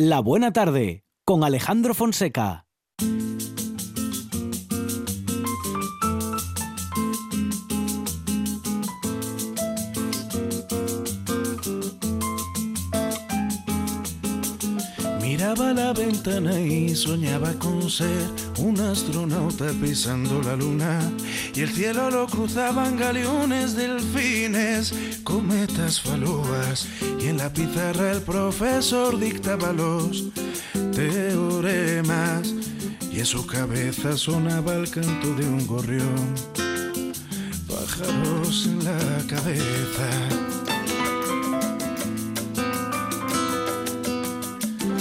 La Buena Tarde con Alejandro Fonseca. Miraba la ventana y soñaba con ser un astronauta pisando la luna. Y el cielo lo cruzaban galeones, delfines, cometas, falúas. Y en la pizarra el profesor dictaba los teoremas. Y en su cabeza sonaba el canto de un gorrión. Pájaros en la cabeza.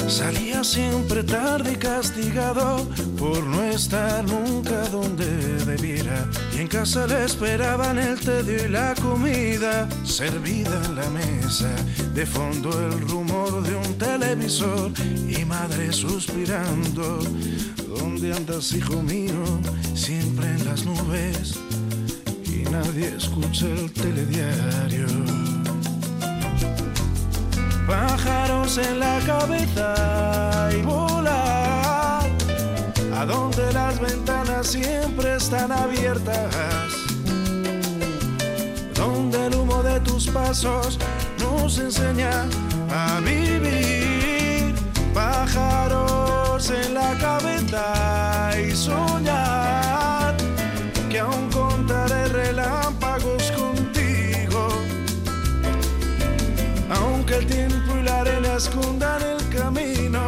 Salía siempre tarde y castigado por no estar nunca donde debiera. Y en casa le esperaban el tedio y la comida servida en la mesa. De fondo el rumor de un televisor y madre suspirando. ¿Dónde andas, hijo mío? Siempre en las nubes y nadie escucha el telediario pájaros en la cabeza y volar. A donde las ventanas siempre están abiertas, donde el humo de tus pasos nos enseña a vivir. Pájaros en la cabeza y soñar arena escondan el camino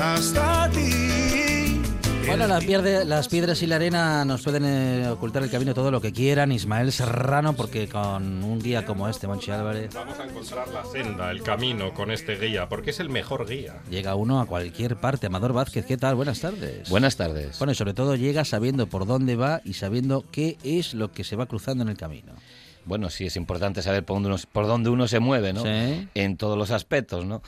hasta ti. Bueno, las, pierde- las piedras y la arena nos pueden eh, ocultar el camino todo lo que quieran. Ismael Serrano, porque con un guía como este, Monchi Álvarez, Vamos a encontrar la senda, el camino con este guía, porque es el mejor guía. llega uno a cualquier parte. Amador Vázquez, ¿qué tal? Buenas tardes. Buenas tardes. Bueno, y sobre todo llega sabiendo por dónde va y sabiendo qué es lo que se va cruzando en el camino. Bueno, sí, es importante saber por dónde uno, por dónde uno se mueve, ¿no? Sí. En todos los aspectos, ¿no?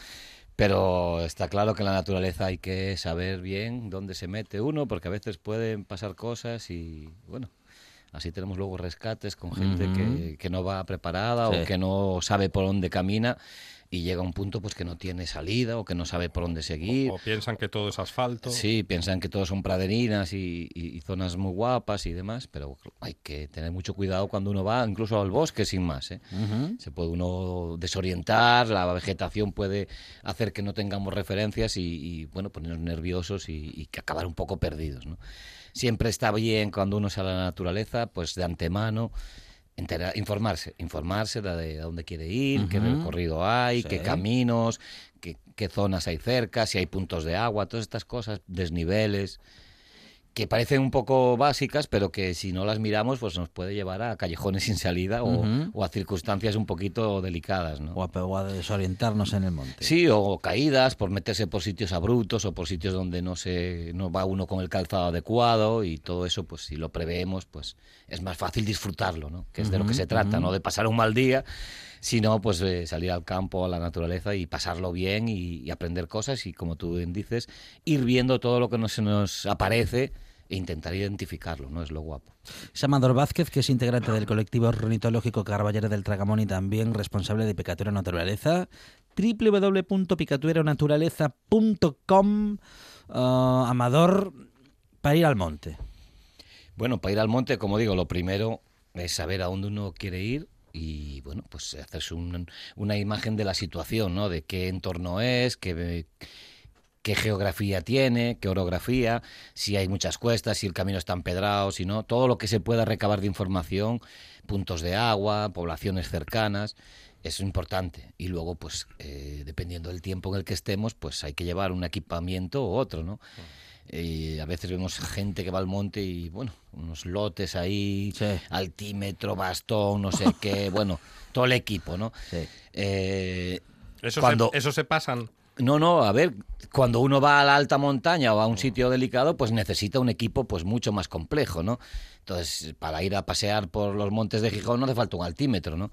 Pero está claro que en la naturaleza hay que saber bien dónde se mete uno, porque a veces pueden pasar cosas y, bueno, así tenemos luego rescates con gente que, que no va preparada Sí. o que no sabe por dónde camina y llega a un punto pues que no tiene salida o que no sabe por dónde seguir. O piensan que todo es asfalto. Sí, piensan que todos son praderinas y, y- y zonas muy guapas y demás, pero hay que tener mucho cuidado cuando uno va incluso al bosque sin más. ¿eh? Ujú. Se puede uno desorientar, la vegetación puede hacer que no tengamos referencias y, y, bueno, ponernos nerviosos y, y que acabar un poco perdidos. ¿no? Siempre está bien cuando uno sale a la naturaleza, pues de antemano entera- informarse, informarse de, de dónde quiere ir, qué recorrido hay, Sí. qué caminos, qué, qué zonas hay cerca, si hay puntos de agua, todas estas cosas, desniveles, que parecen un poco básicas, pero que si no las miramos, pues nos puede llevar a callejones sin salida o, a circunstancias un poquito delicadas, ¿no? O, a, o a desorientarnos en el monte. Sí, o caídas por meterse por sitios abruptos o por sitios donde no se no va uno con el calzado adecuado y todo eso, pues si lo preveemos, pues es más fácil disfrutarlo, ¿no? Que es de lo que se trata, no de pasar un mal día, sino pues eh, salir al campo, a la naturaleza y pasarlo bien y, y aprender cosas y como tú bien dices, ir viendo todo lo que nos, se nos aparece e intentar identificarlo, ¿no? Es lo guapo. Es Amador Vázquez, que es integrante del colectivo ornitológico Carballero del Tragamón y también responsable de Picatura Naturaleza. www.picaturanaturaleza.com Ah, Amador, para ir al monte. Bueno, para ir al monte, como digo, lo primero es saber a dónde uno quiere ir y, bueno, pues hacerse un- una imagen de la situación, ¿no? De qué entorno es, qué, qué geografía tiene, qué orografía, si hay muchas cuestas, si el camino está empedrado, si no, todo lo que se pueda recabar de información, puntos de agua, poblaciones cercanas, es importante. Y luego, pues, eh, dependiendo del tiempo en el que estemos, pues hay que llevar un equipamiento u otro, ¿no? Y a veces vemos gente que va al monte y, bueno, unos lotes ahí, Sí. altímetro, bastón, no sé qué, bueno, todo el equipo, ¿no? Sí. Eh, Eso, Cuando- se, eso se pasan. no, no, a ver, cuando uno va a la alta montaña o a un sitio delicado, pues necesita un equipo pues mucho más complejo, ¿no? Entonces, para ir a pasear por los montes de Gijón no hace falta un altímetro, ¿no?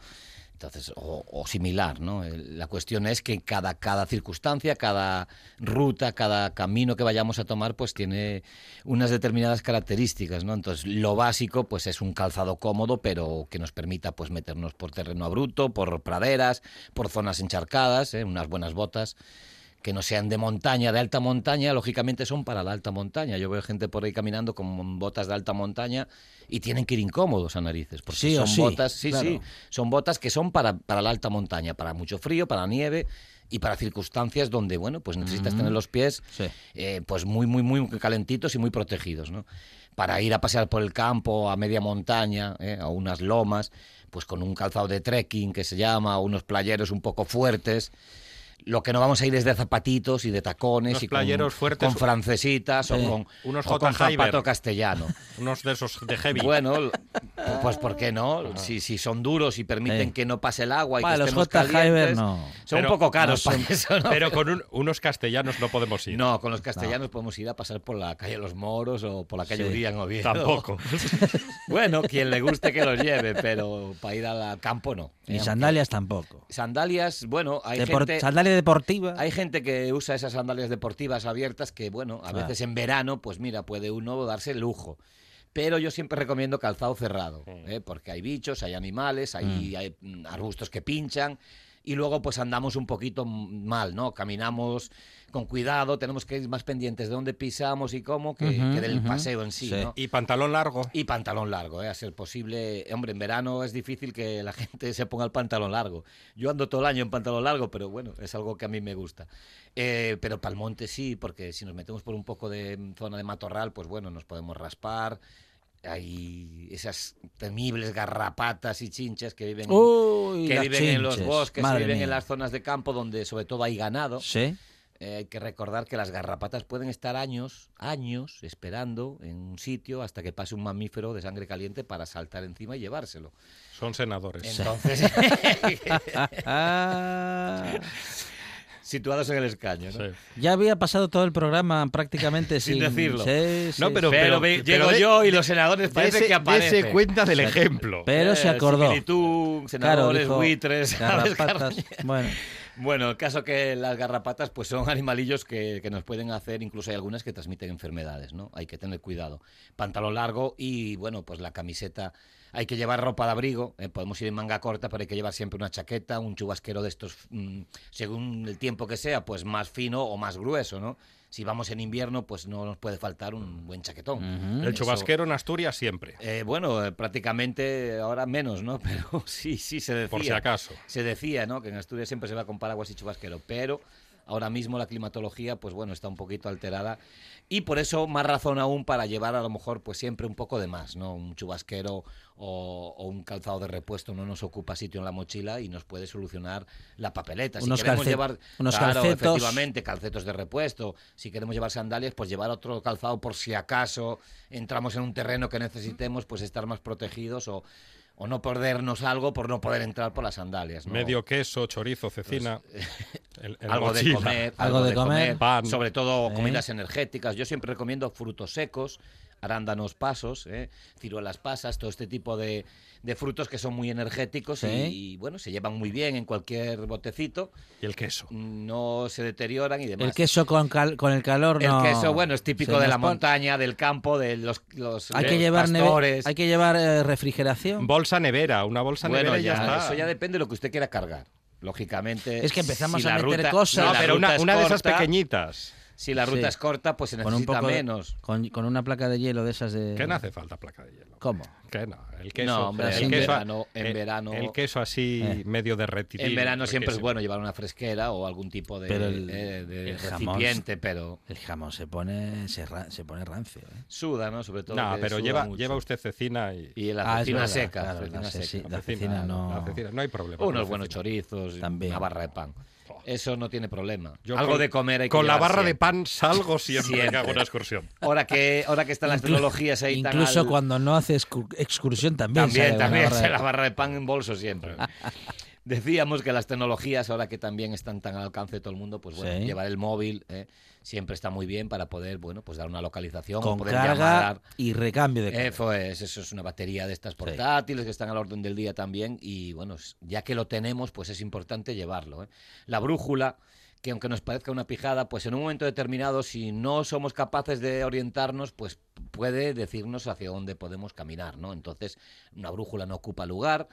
Entonces, o, similar, ¿no? La cuestión es que cada, cada circunstancia, cada ruta, cada camino que vayamos a tomar, pues tiene unas determinadas características, ¿no? Entonces, lo básico, pues es un calzado cómodo, pero que nos permita, pues, meternos por terreno abrupto, por praderas, por zonas encharcadas, ¿eh? unas buenas botas que no sean de montaña, de alta montaña, lógicamente son para la alta montaña. Yo veo gente por ahí caminando con botas de alta montaña y tienen que ir incómodos a narices, porque Sí son sí, botas, sí, claro. sí, son botas que son para, para la alta montaña, para mucho frío, para nieve y para circunstancias donde, bueno, pues necesitas tener los pies Sí. eh, pues muy, muy, muy calentitos y muy protegidos, ¿no? Para ir a pasear por el campo, a media montaña, ¿eh? a unas lomas, pues con un calzado de trekking que se llama, unos playeros un poco fuertes. Lo que no vamos a ir es de zapatitos y de tacones Unos y con, playeros fuertes. con francesitas o Sí. con, Unos o con zapato castellano. Unos de esos de heavy. Bueno, pues ¿por qué no? Si, si son duros y permiten Sí. que no pase el agua y Pa, que los estemos calientes, no. son Pero- un poco caros no para son- eso, ¿no? Pero con un- unos castellanos no podemos ir. No, con los castellanos podemos ir a pasar por la calle Los Moros o por la calle Sí. Uría en Oviedo. Tampoco. Bueno, quien le guste que los lleve, pero para ir al campo no. Eh, sandalias tampoco. Sandalias, bueno, hay Depor- gente... Sandalia deportiva. Hay gente que usa esas sandalias deportivas abiertas que, bueno, a Claro. veces en verano, pues mira, puede uno darse el lujo. Pero yo siempre recomiendo calzado cerrado, ¿eh? porque hay bichos, hay animales, hay, hay, mm, arbustos que pinchan y luego pues andamos un poquito mal, ¿no? Caminamos con cuidado, tenemos que ir más pendientes de dónde pisamos y cómo que, que del paseo en sí, Sí. ¿no? Y pantalón largo. Y pantalón largo, ¿eh? a ser posible. Hombre, en verano es difícil que la gente se ponga el pantalón largo. Yo ando todo el año en pantalón largo, pero bueno, es algo que a mí me gusta. Eh, pero para el monte sí, porque si nos metemos por un poco de zona de matorral, pues bueno, nos podemos raspar. Hay esas temibles garrapatas y chinchas que viven, Uy, que viven en los chinches, bosques, que viven mía. en las zonas de campo donde sobre todo hay ganado. Sí. Eh, hay que recordar que las garrapatas pueden estar años, años esperando en un sitio hasta que pase un mamífero de sangre caliente para saltar encima y llevárselo. Son senadores. Entonces, Ah, situados en el escaño, ¿no? Sí. ya había pasado todo el programa prácticamente Sin sin, decirlo. Sí, sí, No, pero- sí. Pero, ve- pero llego de- yo y los senadores parece Dese, que aparecen. dese cuenta del ejemplo. Pero se Eh, acordó. similitud, Claro, senadores, dijo, buitres. Bueno, Bueno, el caso que las garrapatas pues son animalillos que, que nos pueden hacer, incluso hay algunas que transmiten enfermedades, ¿no? Hay que tener cuidado. Pantalón largo y, bueno, pues la camiseta. Hay que llevar ropa de abrigo, eh, podemos ir en manga corta, pero hay que llevar siempre una chaqueta, un chubasquero de estos, mm, según el tiempo que sea, pues más fino o más grueso, ¿no? Si vamos en invierno, pues no nos puede faltar un buen chaquetón. ujú. El Eso- chubasquero en Asturias siempre. eh, bueno, eh, prácticamente ahora menos, ¿no? Pero sí, sí se decía. Por si acaso. Se decía, ¿no? Que en Asturias siempre se va con paraguas y chubasquero, pero ahora mismo la climatología, pues bueno, está un poquito alterada y por eso más razón aún para llevar a lo mejor, pues siempre un poco de más, ¿no? Un chubasquero o, o un calzado de repuesto no nos ocupa sitio en la mochila y nos puede solucionar la papeleta. Si queremos calce- llevar, unos claro, calcetos. efectivamente, calcetos de repuesto. Si queremos llevar sandalias, pues llevar otro calzado por si acaso entramos en un terreno que necesitemos, pues estar más protegidos o, o no perdernos algo por no poder entrar por las sandalias. ¿no? Medio queso, chorizo, cecina. la algo de comer, Algo de comer. Pan. sobre todo ¿Eh? comidas energéticas. Yo siempre recomiendo frutos secos, arándanos pasos, ¿eh? ciruelas pasas, todo este tipo de, de frutos que son muy energéticos y, Sí. y, bueno, se llevan muy bien en cualquier botecito, Y el queso. no se deterioran y demás. el queso con, cal- con el calor El no. queso, bueno, es típico de la pon- montaña, del campo, de los, los Hay que llevar, neve- pastores. hay que llevar eh, refrigeración. Bolsa nevera, una bolsa Bueno, nevera y ya, ya, está. eso ya depende de lo que usted quiera cargar. Lógicamente. Es que empezamos si a meter ruta- cosas. No, pero una, una de esas pequeñitas. Si la ruta Sí. es corta, pues se con un necesita poco de- menos. Con, con una placa de hielo de esas de. Que no hace falta placa de hielo. ¿Cómo? Que no, el queso. No, hombre, el en queso, verano- en el- verano- El queso así Eh. medio derretido. En verano siempre es bueno llevar una fresquera o algún tipo de, Pero el- eh, de el jamón- recipiente, pero El jamón se pone, se, ra- se pone rancio. ¿eh? suda, ¿no? Sobre todo. No, pero lleva, mucho. lleva usted cecina y. Y la Ah, cecina verdad, seca. claro, cecina la seca. la cecina no- la cecina, no hay problema. Unos la buenos chorizos, También. una barra de pan. Eso no tiene problema. Yo Algo con- de comer hay que Con la barra de pan salgo siempre, que Siempre. hago una excursión. Ahora que, ahora que están las tecnologías ahí tan Incluso al- cuando no hace excu- excursión también. También, sale también barra se de- la barra de pan en bolso siempre. Decíamos que las tecnologías, ahora que también están tan al alcance de todo el mundo, pues bueno, Sí. llevar el móvil eh, siempre está muy bien para poder, bueno, pues dar una localización Con poder carga llamar. y recambio de carga. Eso es, eso es una batería de estas portátiles que están al orden del día también y bueno, ya que lo tenemos, pues es importante llevarlo. ¿eh? La brújula, que aunque nos parezca una pijada, pues en un momento determinado, si no somos capaces de orientarnos, pues puede decirnos hacia dónde podemos caminar, ¿no? Entonces, una brújula no ocupa lugar.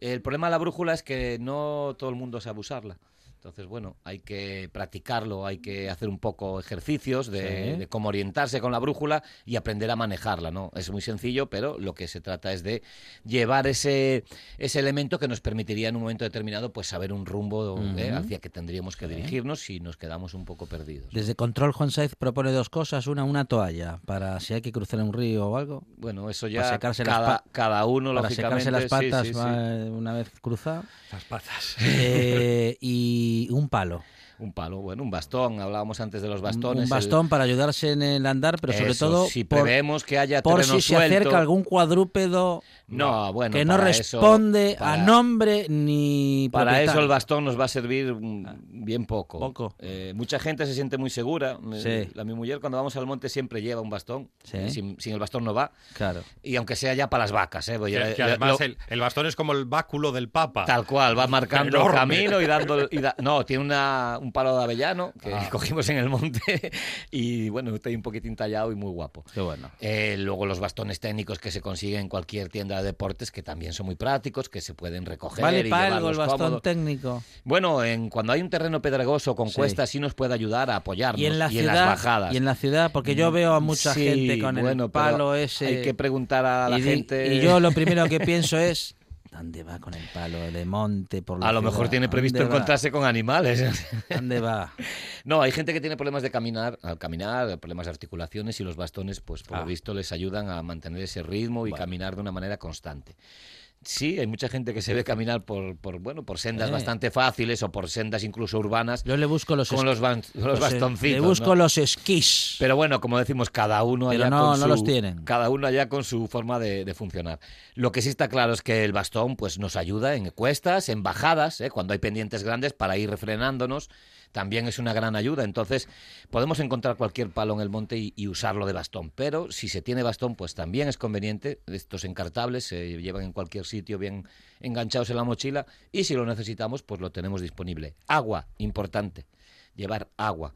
El problema de la brújula es que no todo el mundo sabe usarla. Entonces, bueno, hay que practicarlo, hay que hacer un poco ejercicios de, Sí. de cómo orientarse con la brújula y aprender a manejarla, ¿no? Es muy sencillo, pero lo que se trata es de llevar ese, ese elemento que nos permitiría en un momento determinado pues saber un rumbo ¿eh? Hacia que tendríamos que dirigirnos si nos quedamos un poco perdidos. Desde Control Juan Saiz propone dos cosas. Una, una toalla para si hay que cruzar un río o algo. Bueno, eso Para ya secarse las cada, pa- cada uno, Para lógicamente. secarse las patas sí, sí. va- una vez cruzado. Las patas. Eh, y un palo. Un palo, bueno, un bastón. Hablábamos antes de los bastones. Un el- bastón para ayudarse en el andar, pero sobre Eso, todo si por, preveemos que haya por si se acerca algún cuadrúpedo No, bueno, que no para eso- responde para- a nombre ni Para eso el bastón nos va a servir mm, bien poco. Poco. Eh, mucha gente se siente muy segura. Me- Sí. La, mi mujer cuando vamos al monte siempre lleva un bastón. Sí. Eh, Sin, sin el bastón no va. Claro. Y aunque sea ya para las vacas. ¿eh? Que, además lo- el, el bastón es como el báculo del Papa. Tal cual, va marcando el camino y dando... y da- no, tiene una, un palo de avellano que Ah. cogimos en el monte y bueno, está ahí un poquitín tallado y muy guapo. Qué bueno. Eh, luego los bastones técnicos que se consiguen en cualquier tienda de deportes que también son muy prácticos, que se pueden recoger Vale y para algo el bastón técnico. Bueno, en, cuando hay un terreno pedregoso con Sí. cuestas sí nos puede ayudar a apoyarnos Y en la las ciudad, bajadas. Mm, y en la ciudad, porque yo veo a mucha Sí, gente con bueno, el palo ese. Hay que preguntar a la y, gente. y yo lo primero que pienso es ¿dónde va con el palo de monte por la a lo ciudad? mejor tiene previsto encontrarse con animales. ¿Dónde va? no, hay gente que tiene problemas de caminar, al caminar, problemas de articulaciones y los bastones, pues por Ah. lo visto les ayudan a mantener ese ritmo y caminar de una manera constante. Sí, hay mucha gente que se ve caminar por, por bueno, por sendas Eh. bastante fáciles o por sendas incluso urbanas Yo le busco los, con los, ban- los los- bastoncitos. Le busco ¿no? los esquís. Pero bueno, como decimos, cada uno Pero allá no- con no su, los tienen. Cada uno allá con su forma de, de funcionar. Lo que sí está claro es que el bastón pues, nos ayuda en cuestas, en bajadas, ¿eh? cuando hay pendientes grandes para ir refrenándonos. También es una gran ayuda. Entonces, podemos encontrar cualquier palo en el monte y, y usarlo de bastón. Pero si se tiene bastón, pues también es conveniente. Estos encartables se llevan en cualquier sitio bien enganchados en la mochila. Y si lo necesitamos, pues lo tenemos disponible. Agua, importante. Llevar agua.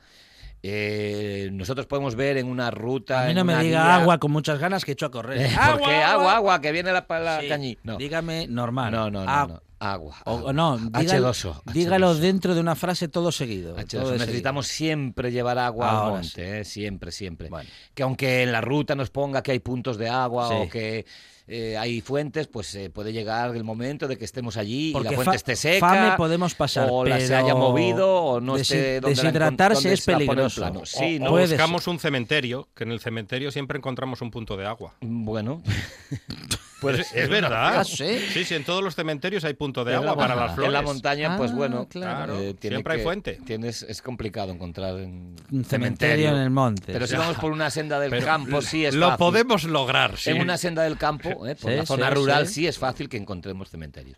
Eh, nosotros podemos ver en una ruta. a mí en no me una diga guía- agua con muchas ganas que echo a correr. Eh, ¿Por qué? Agua, agua, que viene la, la Sí, cañí. No. Dígame normal. No, no, no, Ah, no. Agua. O, agua. o no, dígalo, H2O. dígalo H2O. dentro de una frase todo seguido. H2O. todo Necesitamos siempre llevar agua al Ahora monte, eh, siempre, siempre. Bueno. Que aunque en la ruta nos ponga que hay puntos de agua Sí. o que eh, hay fuentes, pues eh, puede llegar el momento de que estemos allí y la fuente fa- esté seca. fame podemos pasar, O la se haya movido o no esté donde la deshidratarse donde es peligroso. plano. O- Sí, o no, buscamos un cementerio, que en el cementerio siempre encontramos un punto de agua. Bueno. Pues es, es verdad. Ah, ¿sí? sí, sí, en todos los cementerios hay punto de agua la para las flores. En la montaña, pues Ah, bueno, claro. eh, tiene Siempre hay que- fuente. Tienes, es complicado encontrar en Un cementerio en el monte. Pero si vamos por una senda del Pero campo, sí es Lo fácil. podemos lograr, sí. En una senda del campo, eh, por Sí, la zona sí, rural, sí. sí. es fácil que encontremos cementerios.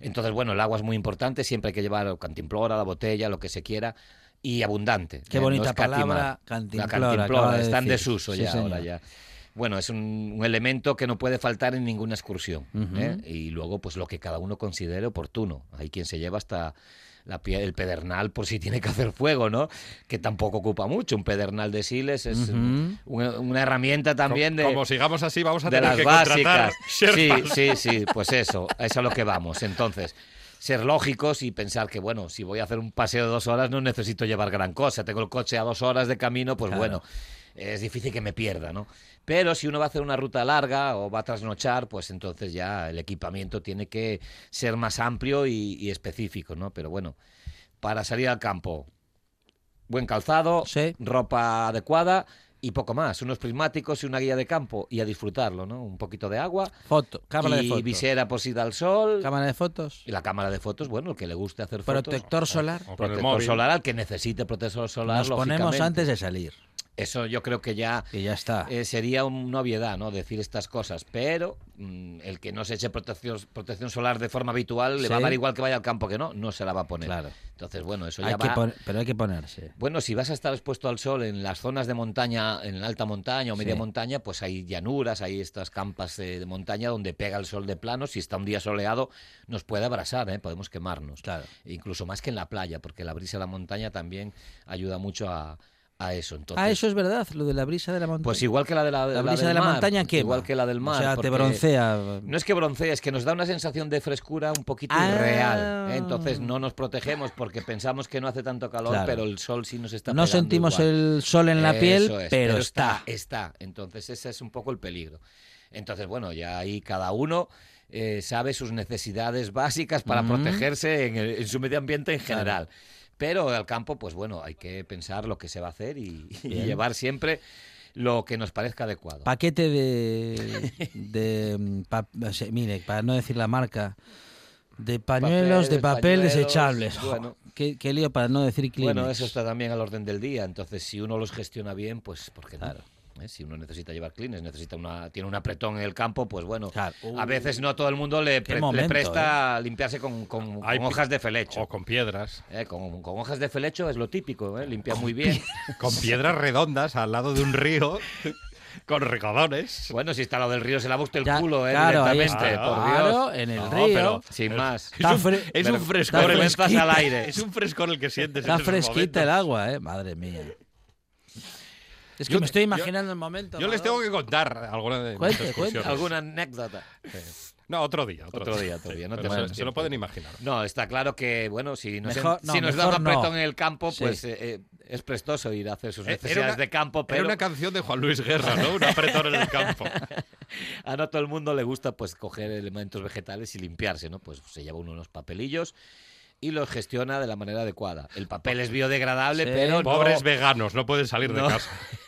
Entonces, bueno, el agua es muy importante, siempre hay que llevar cantimplora, la botella, lo que se quiera, y abundante. Qué eh, bonita palabra, La cantimplora, cantimplora, acaba de está en desuso Sí, ya ahora ya. Bueno, es un, un elemento que no puede faltar en ninguna excursión. ¿eh? Y luego, pues lo que cada uno considere oportuno. Hay quien se lleva hasta la pie- el pedernal por si tiene que hacer fuego, ¿no? Que tampoco ocupa mucho. Un pedernal de siles es una, una herramienta también de, Como sigamos así, vamos a de tener las que contratar básicas. Sí, sí, sí, pues eso, eso es a lo que vamos. Entonces, ser lógicos y pensar que, bueno, si voy a hacer un paseo de dos horas no necesito llevar gran cosa. Tengo el coche a dos horas de camino, pues Claro. bueno, es difícil que me pierda, ¿no? Pero si uno va a hacer una ruta larga o va a trasnochar, pues entonces ya el equipamiento tiene que ser más amplio y, y específico, ¿no? Pero bueno, para salir al campo, buen calzado, Sí. ropa adecuada y poco más. Unos prismáticos y una guía de campo y a disfrutarlo, ¿no? Un poquito de agua Foto, cámara y de fotos. visera por si da el sol. Cámara de fotos. Y la cámara de fotos, bueno, el que le guste hacer fotos. Protector solar. O con el Protector solar, al que necesite protector solar, Nos ponemos antes de salir. Eso yo creo que ya Y ya está. eh, sería una obviedad, ¿no? Decir estas cosas. Pero mm, el que no se eche protección, protección solar de forma habitual le va a dar igual que vaya al campo que no, no se la va a poner. Claro. Entonces, bueno, eso Hay ya que va... pero hay que ponerse. Bueno, si vas a estar expuesto al sol en las zonas de montaña, en la alta montaña o media Sí. montaña, pues hay llanuras, hay estas campas eh, de montaña donde pega el sol de plano. Si está un día soleado, nos puede abrasar, ¿eh? podemos quemarnos. Claro. E incluso más que en la playa, porque la brisa de la montaña también ayuda mucho a, a eso. Entonces, Ah, eso es verdad, lo de la brisa de la montaña. Pues igual que la de la, la brisa de la mar, montaña quema. Igual que la del mar. O sea, te broncea. No es que broncea, es que nos da una sensación de frescura un poquito Ah. irreal. ¿eh? Entonces no nos protegemos porque pensamos que no hace tanto calor, Claro. pero el sol sí nos está No sentimos igual. el sol en la piel, es, pero, está. Está. Entonces ese es un poco el peligro. Entonces, bueno, ya ahí cada uno eh, sabe sus necesidades básicas para protegerse en, el- en su medio ambiente en Claro. Pero al campo, pues bueno, hay que pensar lo que se va a hacer y, llevar siempre lo que nos parezca adecuado. Paquete de. de mm, pa- o sea, mire, para no decir la marca. De pañuelos de papel pañuelos, desechables. Bueno. qué, qué lío para no decir Kleenex. Bueno, eso está también al orden del día. Entonces, si uno los gestiona bien, pues ¿por qué no? Claro. ¿Eh? Si uno necesita llevar clines, necesita una, tiene un apretón en el campo, pues bueno, Claro. a veces no todo el mundo le, Qué pre- le momento, ¿eh? presta limpiarse con, con- hojas de felecho. O con piedras. Eh, con, con hojas de felecho es lo típico, ¿eh? limpia muy bien. Con piedras redondas al lado de un río. con regadones. Bueno, si está lo del río, se lava usted el Ya, culo, ¿eh? claro, ahí directamente, está. por Claro, Dios. en el No, río. pero- Sin más. Es un, es un frescor. al aire. Es un frescor el que sientes. Está en fresquita el agua, ¿eh? Madre mía. Es que Yo- me estoy yo- imaginando el momento. Yo les tengo que contar alguna de Cuente, cuente. ¿Alguna anécdota? No, otro día. Otro, Otro día, otro día, no te se, lo pueden imaginar. No, está claro que, bueno, si nos, Mejor- no, si nos da un apretón en el campo, Sí. pues eh, eh, es prestoso ir a hacer sus Eh, era necesidades una- de campo, Era pero una canción de Juan Luis Guerra, ¿no? Un apretón en el campo. a no todo el mundo le gusta pues coger elementos vegetales y limpiarse, ¿no? Pues se lleva uno unos papelillos y los gestiona de la manera adecuada. El papel es biodegradable, Sí. pero no- Pobres veganos, no pueden salir No. de casa.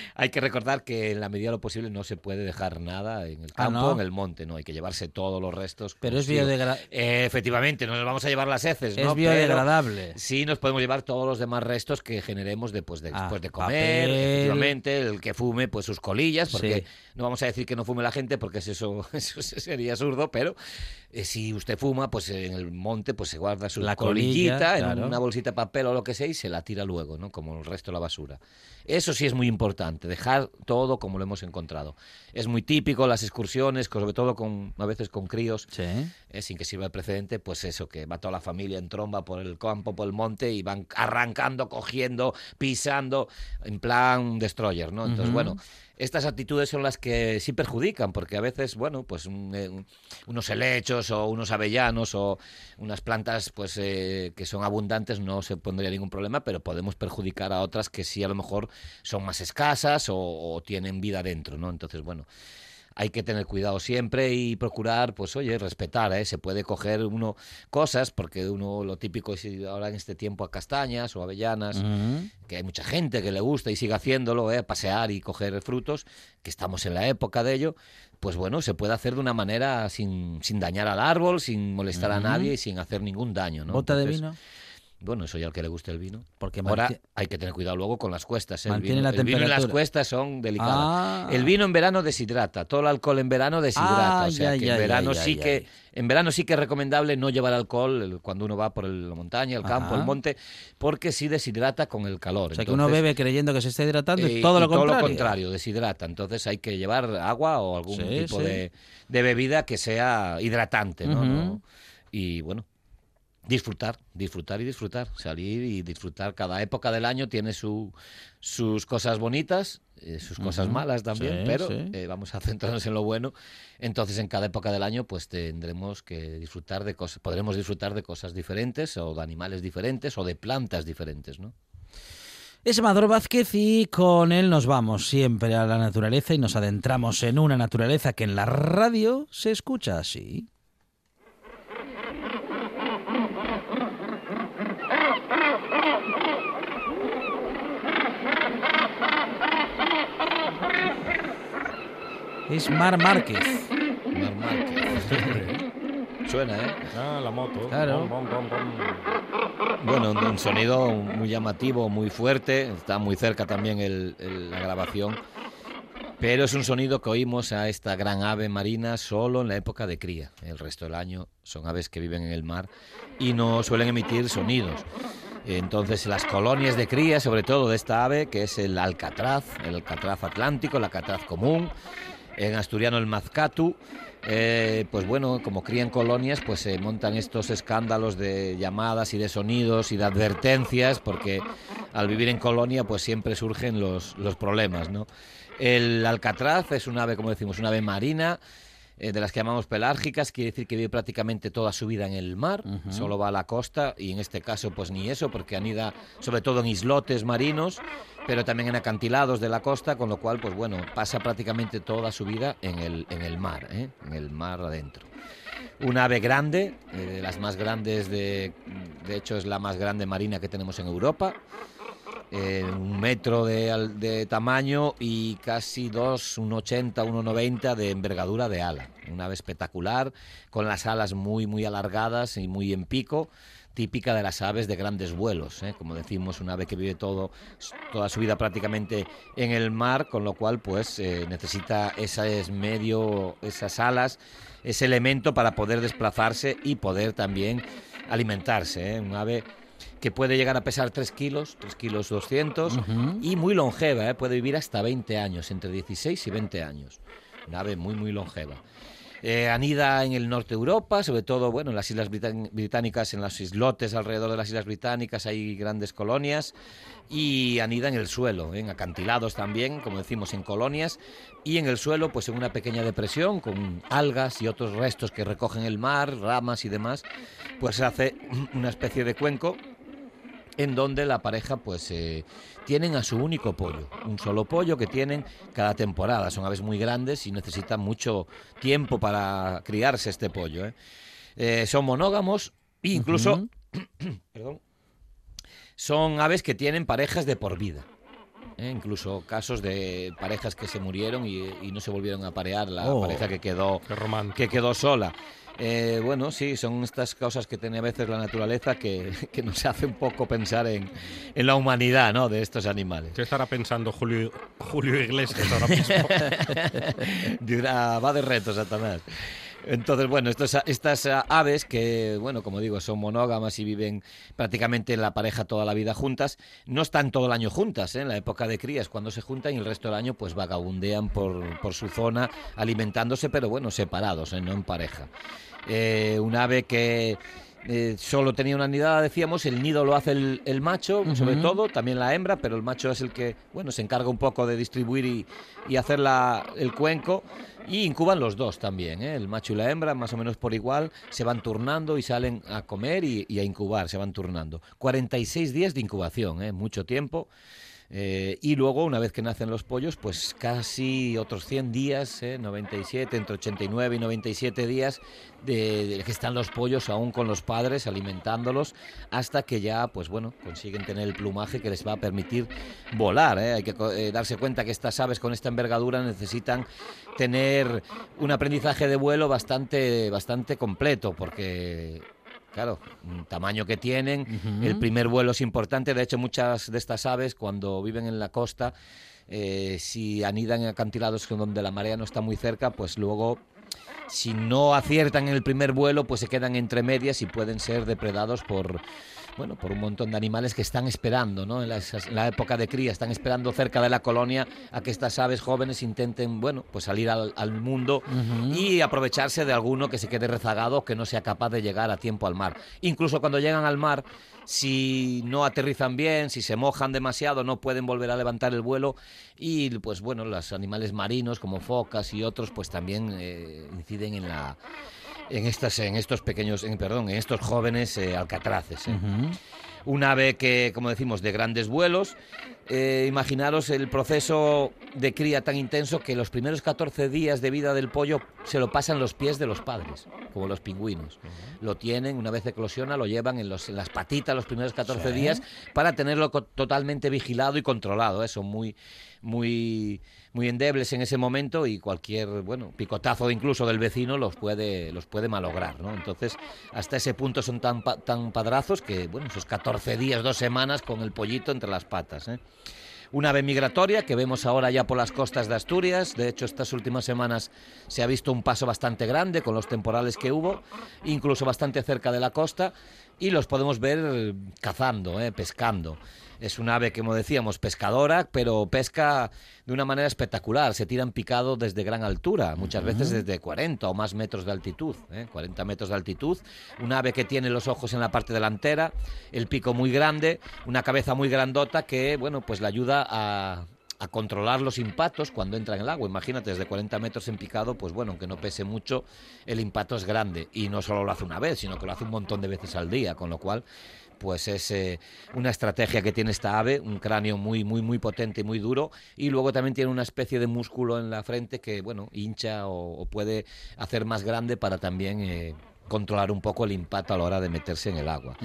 hay que recordar que en la medida de lo posible no se puede dejar nada en el Ah, campo, ¿no? en el monte, ¿no? Hay que llevarse todos los restos. Pero es biodegradable. Eh, efectivamente, no nos vamos a llevar las heces, ¿no? Es Pero- biodegradable. Sí, nos podemos llevar todos los demás restos que generemos después de, Ah, después de comer, papel. efectivamente, el que fume pues sus colillas, porque Sí. no vamos a decir que no fume la gente porque es eso, eso sería absurdo, pero eh, si usted fuma, pues en el monte pues se guarda su La colillita colilla, en una bolsita de papel o lo que sea y se la tira luego, ¿no? Como el resto de la basura. Eso sí es muy importante, dejar todo como lo hemos encontrado. Es muy típico las excursiones, sobre todo con a veces con críos, Sí. eh, sin que sirva el precedente, pues eso, que va toda la familia en tromba por el campo, por el monte y van arrancando, cogiendo, pisando, en plan destroyer, ¿no? Entonces, bueno, estas actitudes son las que sí perjudican, porque a veces, bueno, pues un, eh, un- unos helechos o unos avellanos o unas plantas pues eh, que son abundantes no se pondría ningún problema, pero podemos perjudicar a otras que sí a lo mejor son más escasas o, o tienen vida dentro, ¿no? Entonces, bueno, hay que tener cuidado siempre y procurar, pues oye, respetar, ¿eh? Se puede coger uno cosas, porque uno lo típico es ir ahora en este tiempo a castañas o avellanas, Ujú. que hay mucha gente que le gusta y sigue haciéndolo, ¿eh? pasear y coger frutos, que estamos en la época de ello, pues bueno, se puede hacer de una manera sin, sin dañar al árbol, sin molestar a nadie y sin hacer ningún daño, ¿no? Bota de vino. Bueno, eso ya al que le guste el vino. Porque Ahora hay que tener cuidado luego con las cuestas. ¿eh? El Mantiene vino, la el vino y las temperatura. cuestas son delicadas. Ah. El vino en verano deshidrata, todo el alcohol en verano deshidrata. Ah, o sea ya, que ya, en verano ya, sí que en verano sí que es recomendable no llevar alcohol cuando uno va por el- la montaña, el campo, Ajá. el monte, porque sí deshidrata con el calor. O sea, que uno bebe creyendo que se está hidratando eh, y todo lo todo contrario. lo contrario, deshidrata. Entonces hay que llevar agua o algún Sí, tipo sí. De, de bebida que sea hidratante, ¿no? ¿no? Y bueno, disfrutar, disfrutar y disfrutar. Salir y disfrutar. Cada época del año tiene su, sus cosas bonitas, eh, sus cosas malas también, Sí, pero sí. eh, vamos a centrarnos en lo bueno. Entonces, en cada época del año, pues tendremos que disfrutar de cosas, podremos disfrutar de cosas diferentes, o de animales diferentes, o de plantas diferentes, ¿no? Es Amador Vázquez y con él nos vamos siempre a la naturaleza y nos adentramos en una naturaleza que en la radio se escucha así. Es Mar Márquez. Mar Márquez. Suena, ¿eh? Ah, la moto. Claro. Bom, bom, bom, bom. Bueno, un, un sonido muy llamativo, muy fuerte. Está muy cerca también el- el- la grabación. Pero es un sonido que oímos a esta gran ave marina solo en la época de cría. El resto del año son aves que viven en el mar y no suelen emitir sonidos. Entonces las colonias de cría, sobre todo de esta ave, que es el alcatraz, el alcatraz atlántico, el alcatraz común, en asturiano el mazcatu. Eh, pues bueno, como crían colonias, pues se montan estos escándalos de llamadas y de sonidos y de advertencias, porque al vivir en colonia, pues siempre surgen los, los problemas, ¿no? El alcatraz es un ave, como decimos, una ave marina, eh, de las que llamamos pelárgicas, quiere decir que vive prácticamente toda su vida en el mar, solo va a la costa y en este caso pues ni eso, porque anida sobre todo en islotes marinos, pero también en acantilados de la costa, con lo cual pues bueno, pasa prácticamente toda su vida en el, en el mar, ¿eh? en el mar adentro. Un ave grande, eh, de las más grandes, de, de hecho es la más grande marina que tenemos en Europa, un metro de, tamaño y casi dos, un 80, 1,90 de envergadura de ala. Una ave espectacular, con las alas muy, muy alargadas y muy en pico, típica de las aves de grandes vuelos. ¿eh? Como decimos, una ave que vive todo, toda su vida prácticamente en el mar, con lo cual pues eh, necesita ese medio, esas alas, ese elemento para poder desplazarse y poder también alimentarse. ¿eh? Un ave que puede llegar a pesar 3 kilos, 3 kilos 200, y muy longeva, ¿eh? puede vivir hasta 20 años, entre 16 y 20 años. Una ave muy, muy longeva. Eh, anida en el norte de Europa, sobre todo bueno, en las Islas Británicas, en los islotes alrededor de las Islas Británicas hay grandes colonias y anida en el suelo, en acantilados también, como decimos, en colonias y en el suelo, pues en una pequeña depresión con algas y otros restos que recogen el mar, ramas y demás, pues se hace una especie de cuenco en donde la pareja pues eh, tienen a su único pollo, un solo pollo que tienen cada temporada. Son aves muy grandes y necesitan mucho tiempo para criarse este pollo. ¿eh? Eh, son monógamos e incluso, perdón, son aves que tienen parejas de por vida. ¿Eh? Incluso casos de parejas que se murieron y, y no se volvieron a parear, la Oh, pareja que quedó que quedó sola. Eh, bueno, sí, son estas cosas que tiene a veces la naturaleza que, que nos hace un poco pensar en, en la humanidad ¿no? de estos animales. ¿Qué estará pensando Julio, Julio Iglesias ahora mismo? Dirá, va de reto, Satanás. Entonces, bueno, estos, estas ah, aves que, bueno, como digo, son monógamas y viven prácticamente la pareja toda la vida juntas, no están todo el año juntas, ¿eh? en la época de crías cuando se juntan y el resto del año pues vagabundean por, por su zona alimentándose, pero bueno, separados, ¿eh? no en pareja. Eh, un ave que eh, solo tenía una nidada, decíamos, el nido lo hace el, el macho, sobre todo, también la hembra, pero el macho es el que, bueno, se encarga un poco de distribuir y, y hacer la- el cuenco. Y incuban los dos también, ¿eh? el macho y la hembra, más o menos por igual, se van turnando y salen a comer y, y a incubar, se van turnando. 46 días de incubación, ¿eh? mucho tiempo. Eh, y luego, una vez que nacen los pollos, pues casi otros 100 días, ¿eh? 97, entre 89 y 97 días, de, que están los pollos aún con los padres, alimentándolos, hasta que ya, pues bueno, consiguen tener el plumaje que les va a permitir volar. ¿eh? Hay que eh, darse cuenta que estas aves con esta envergadura necesitan tener un aprendizaje de vuelo bastante, bastante completo, porque Claro, tamaño que tienen, el primer vuelo es importante, de hecho muchas de estas aves cuando viven en la costa, eh, si anidan en acantilados donde la marea no está muy cerca, pues luego si no aciertan en el primer vuelo, pues se quedan entre medias y pueden ser depredados por bueno, por un montón de animales que están esperando, ¿no? En la, en la época de cría, están esperando cerca de la colonia a que estas aves jóvenes intenten, bueno, pues salir al, al mundo y aprovecharse de alguno que se quede rezagado que no sea capaz de llegar a tiempo al mar. Incluso cuando llegan al mar, si no aterrizan bien, si se mojan demasiado, no pueden volver a levantar el vuelo y pues bueno, los animales marinos como focas y otros pues también eh, inciden en la en estas en estos pequeños en, perdón en estos jóvenes eh, alcatraces ¿eh? un ave que como decimos de grandes vuelos eh, imaginaros el proceso de cría tan intenso que los primeros 14 días de vida del pollo se lo pasan los pies de los padres, como los pingüinos. Lo tienen, una vez eclosiona, lo llevan en, los, en las patitas los primeros 14 días para tenerlo totalmente vigilado y controlado. Son muy, muy, muy endebles en ese momento y cualquier bueno picotazo incluso del vecino los puede, los puede malograr. ¿no? Entonces, hasta ese punto son tan, tan padrazos que, bueno, esos 14 días, dos semanas con el pollito entre las patas. ¿eh? Una ave migratoria que vemos ahora ya por las costas de Asturias. De hecho, estas últimas semanas se ha visto un paso bastante grande con los temporales que hubo, incluso bastante cerca de la costa. y los podemos ver cazando, ¿eh? pescando. Es un ave, como decíamos, pescadora, pero pesca de una manera espectacular. Se tiran picado desde gran altura, muchas veces desde 40 o más metros de altitud, ¿eh? 40 metros de altitud. Un ave que tiene los ojos en la parte delantera, el pico muy grande, una cabeza muy grandota que, bueno, pues le ayuda a, a controlar los impactos cuando entra en el agua. Imagínate, desde 40 metros en picado, pues bueno, aunque no pese mucho, el impacto es grande. Y no solo lo hace una vez, sino que lo hace un montón de veces al día, con lo cual pues es eh, una estrategia que tiene esta ave, un cráneo muy, muy, muy potente y muy duro, y luego también tiene una especie de músculo en la frente que, bueno, hincha o, o puede hacer más grande para también eh, controlar un poco el impacto a la hora de meterse en el agua.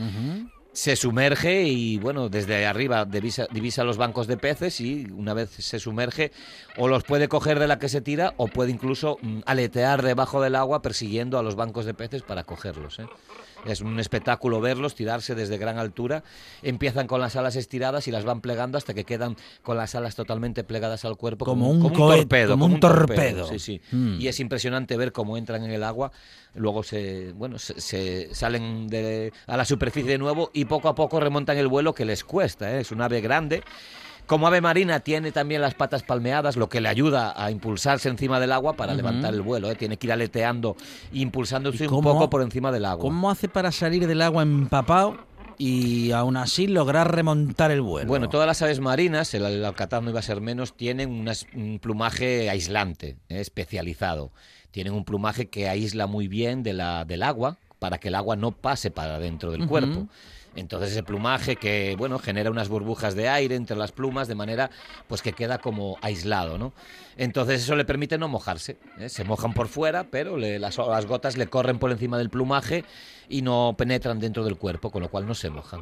Se sumerge y, bueno, desde arriba divisa, divisa los bancos de peces y una vez se sumerge, o los puede coger de la que se tira o puede incluso mm, aletear debajo del agua persiguiendo a los bancos de peces para cogerlos. ¿eh? Es un espectáculo verlos tirarse desde gran altura. Empiezan con las alas estiradas y las van plegando hasta que quedan con las alas totalmente plegadas al cuerpo. Como un cohete, como un torpedo. Sí, sí. Mm. Y es impresionante ver cómo entran en el agua, luego se, bueno, se, se salen de- a la superficie de nuevo y poco a poco remontan el vuelo que les cuesta. ¿eh? Es un ave grande. Como ave marina tiene también las patas palmeadas, lo que le ayuda a impulsarse encima del agua para levantar el vuelo. ¿eh? Tiene que ir aleteando e impulsándose ¿Y un cómo- poco por encima del agua. ¿Cómo hace para salir del agua empapado y aún así lograr remontar el vuelo? Bueno, todas las aves marinas, el, el alcatraz no iba a ser menos, tienen unas- un plumaje aislante, eh, especializado. Tienen un plumaje que aísla muy bien de la, del agua para que el agua no pase para dentro del cuerpo. Entonces ese plumaje que bueno genera unas burbujas de aire entre las plumas de manera pues que queda como aislado, ¿no? Entonces eso le permite no mojarse. ¿eh? Se mojan por fuera, pero le- las, las gotas le corren por encima del plumaje y no penetran dentro del cuerpo, con lo cual no se mojan.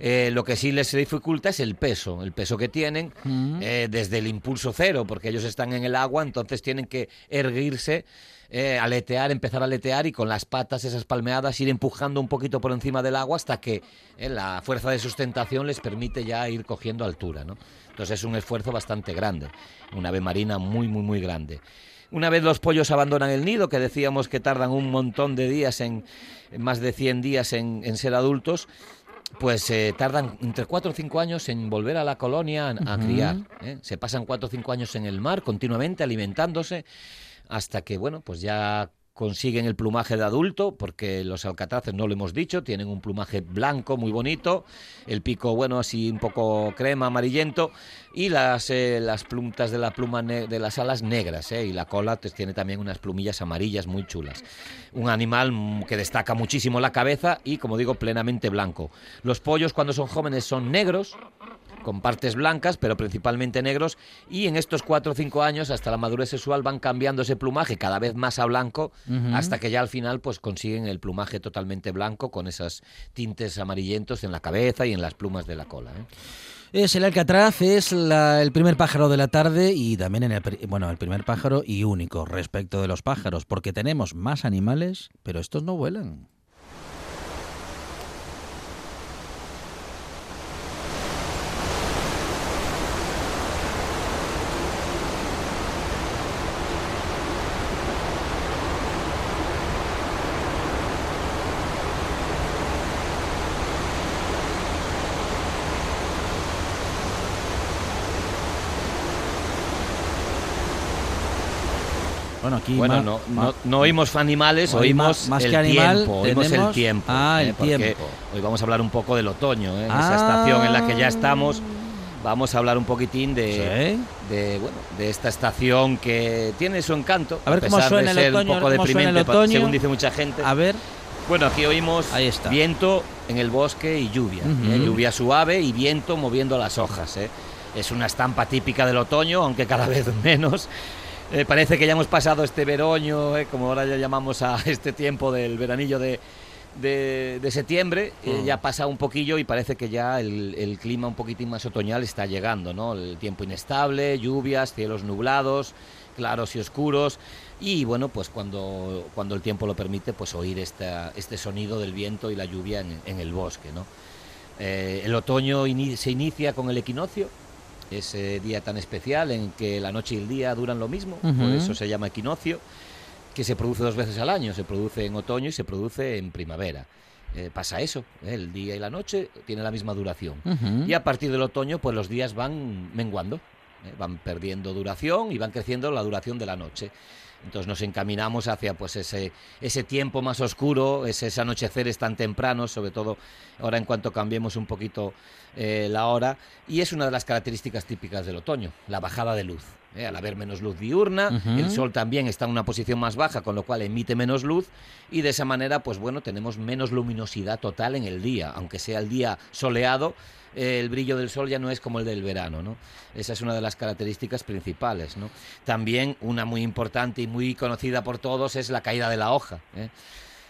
Eh, lo que sí les dificulta es el peso, el peso que tienen Mm. eh, desde el impulso cero, porque ellos están en el agua, entonces tienen que erguirse, eh, aletear, empezar a aletear y con las patas esas palmeadas ir empujando un poquito por encima del agua hasta que eh, la fuerza de sustentación les permite ya ir cogiendo altura, ¿no? Entonces es un esfuerzo bastante grande, una ave marina muy, muy, muy grande. Una vez los pollos abandonan el nido, que decíamos que tardan un montón de días, en, en más de 100 días en, en ser adultos, pues eh, tardan entre 4 o 5 años en volver a la colonia a, criar. ¿eh? Se pasan 4 o 5 años en el mar continuamente alimentándose hasta que, bueno, pues ya consiguen el plumaje de adulto, porque los alcatraces, no lo hemos dicho, tienen un plumaje blanco muy bonito, el pico, bueno, así un poco crema, amarillento, y las, eh, las de la pluma de las alas negras, ¿eh? y la cola pues, tiene también unas plumillas amarillas muy chulas. Un animal que destaca muchísimo la cabeza y, como digo, plenamente blanco. Los pollos cuando son jóvenes son negros, con partes blancas, pero principalmente negros, y en estos cuatro o cinco años, hasta la madurez sexual, van cambiando ese plumaje cada vez más a blanco, hasta que ya al final pues consiguen el plumaje totalmente blanco, con esos tintes amarillentos en la cabeza y en las plumas de la cola. ¿eh? Es el alcatraz, es la- el primer pájaro de la tarde y también en el, bueno, el primer pájaro y único respecto de los pájaros, porque tenemos más animales, pero estos no vuelan. Bueno, aquí Bueno, ma- no, ma- no, no oímos animales, oímos más el que animal, tiempo, oímos el tiempo. Ah, el ¿eh? Porque tiempo. Hoy vamos a hablar un poco del otoño, ¿eh? en Ah. esa estación en la que ya estamos. Vamos a hablar un poquitín de, Sí. de, bueno, de esta estación que tiene su encanto. A ver cómo pesar suena de el ser otoño, un poco el deprimente, otoño. según dice mucha gente. A ver, Bueno, aquí oímos Ahí está. viento en el bosque y lluvia. ¿eh? Lluvia suave y viento moviendo las hojas. ¿eh? Es una estampa típica del otoño, aunque cada vez menos. Eh, parece que ya hemos pasado este veroño, ¿eh? como ahora ya llamamos a este tiempo del veranillo de, de, de septiembre. eh, Mm. ya pasa un poquillo y parece que ya el, el clima un poquitín más otoñal está llegando. ¿no? El tiempo inestable, lluvias, cielos nublados, claros y oscuros. Y bueno, pues cuando, cuando el tiempo lo permite, pues oír esta, este sonido del viento y la lluvia en, en el bosque. ¿no? El otoño se inicia con el equinoccio, ese día tan especial en que la noche y el día duran lo mismo, por eso se llama equinoccio, que se produce dos veces al año, se produce en otoño y se produce en primavera. eh, pasa eso, ¿eh? el día y la noche tienen la misma duración. Y a partir del otoño, pues los días van menguando, ¿eh? van perdiendo duración y van creciendo la duración de la noche. Entonces nos encaminamos hacia pues ese, ese tiempo más oscuro, ese, ese anocheceres tan tempranos, sobre todo ahora en cuanto cambiemos un poquito eh, la hora, y es una de las características típicas del otoño, la bajada de luz. ¿Eh? Al haber menos luz diurna, el sol también está en una posición más baja, con lo cual emite menos luz, y de esa manera, pues bueno, tenemos menos luminosidad total en el día, aunque sea el día soleado, eh, el brillo del sol ya no es como el del verano, ¿no? Esa es una de las características principales, ¿no? También una muy importante y muy conocida por todos es la caída de la hoja. ¿eh?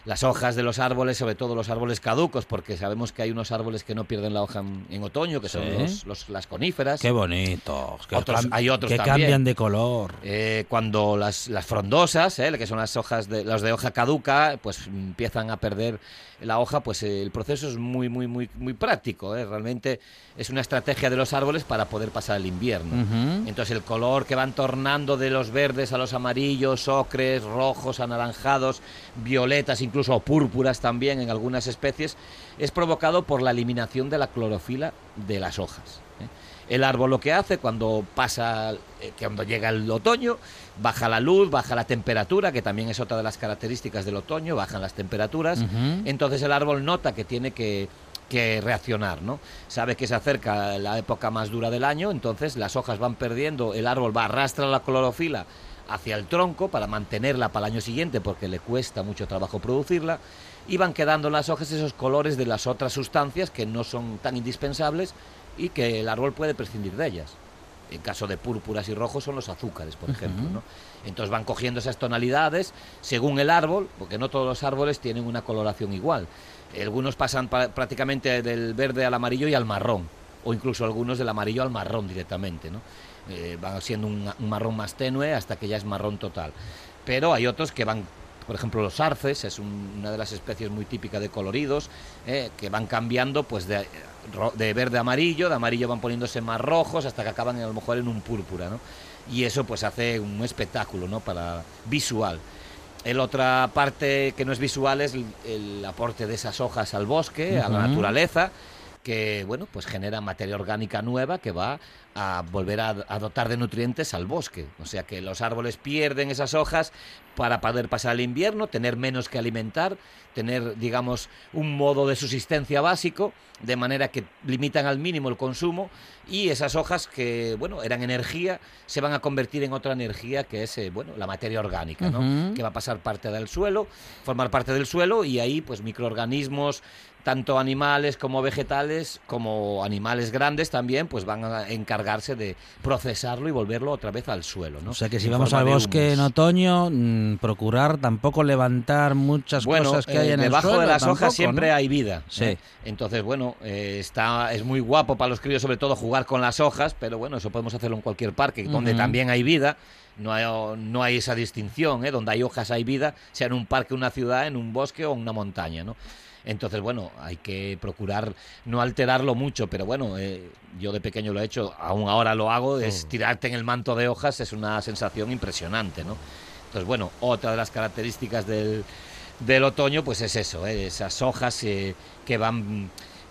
Las hojas de los árboles, sobre todo los árboles caducos, porque sabemos que hay unos árboles que no pierden la hoja en, en otoño, que son Sí. los, los- las coníferas. Qué bonitos. Que, Otros- hay otros que también. cambian de color. Eh, cuando las, las frondosas, eh, que son las hojas de las de hoja caduca, pues empiezan a perder la hoja, pues eh, el proceso es muy muy muy muy práctico. eh. Realmente es una estrategia de los árboles para poder pasar el invierno. Entonces el color que van tornando de los verdes a los amarillos, ocres, rojos, anaranjados, violetas, incluso púrpuras también en algunas especies, es provocado por la eliminación de la clorofila de las hojas. El árbol lo que hace cuando pasa, eh, cuando llega el otoño, baja la luz, baja la temperatura, que también es otra de las características del otoño, bajan las temperaturas. Entonces el árbol nota que tiene que, que reaccionar, ¿no? Sabe que se acerca la época más dura del año, entonces las hojas van perdiendo, el árbol va a arrastrar la clorofila hacia el tronco para mantenerla para el año siguiente porque le cuesta mucho trabajo producirla y van quedando en las hojas esos colores de las otras sustancias que no son tan indispensables y que el árbol puede prescindir de ellas. En caso de púrpuras y rojos son los azúcares, por ejemplo. ¿no? Entonces van cogiendo esas tonalidades según el árbol, porque no todos los árboles tienen una coloración igual. Algunos pasan pa- prácticamente del verde al amarillo y al marrón, o incluso algunos del amarillo al marrón directamente. ¿no? Eh, van siendo un, un marrón más tenue hasta que ya es marrón total. Pero hay otros que van por ejemplo los arces, es un- una de las especies muy típicas de coloridos, eh, que van cambiando pues de, de verde a amarillo, de amarillo van poniéndose más rojos hasta que acaban a lo mejor en un púrpura, ¿no? Y eso pues hace un espectáculo, ¿no? Para visual. El otra parte que no es visual es el, el aporte de esas hojas al bosque, a la naturaleza, que bueno, pues genera materia orgánica nueva que va a volver a, a dotar de nutrientes al bosque. O sea que los árboles pierden esas hojas para poder pasar el invierno, tener menos que alimentar, tener, digamos, un modo de subsistencia básico, de manera que limitan al mínimo el consumo y esas hojas que, bueno, eran energía, se van a convertir en otra energía que es, eh, bueno, la materia orgánica, ¿no? Que va a pasar parte del suelo, formar parte del suelo y ahí, pues, microorganismos, tanto animales como vegetales, como animales grandes también, pues van a encargarse de procesarlo y volverlo otra vez al suelo, ¿no? O sea que si En vamos al bosque en otoño, mm, procurar tampoco levantar muchas bueno, cosas que hay eh, en el debajo suelo. de las tampoco, hojas siempre ¿no? hay vida. Sí. ¿eh? Entonces, bueno, eh, está es muy guapo para los críos, sobre todo, jugar con las hojas, pero bueno, eso podemos hacerlo en cualquier parque, donde también hay vida. No hay, no hay esa distinción, ¿eh? donde hay hojas hay vida, sea en un parque, una ciudad, en un bosque o en una montaña, ¿no? Entonces, bueno, hay que procurar no alterarlo mucho, pero bueno, eh, yo de pequeño lo he hecho, aún ahora lo hago, es tirarte en el manto de hojas, es una sensación impresionante, ¿no? Entonces, bueno, otra de las características del, del otoño, pues es eso, ¿eh? esas hojas eh, que van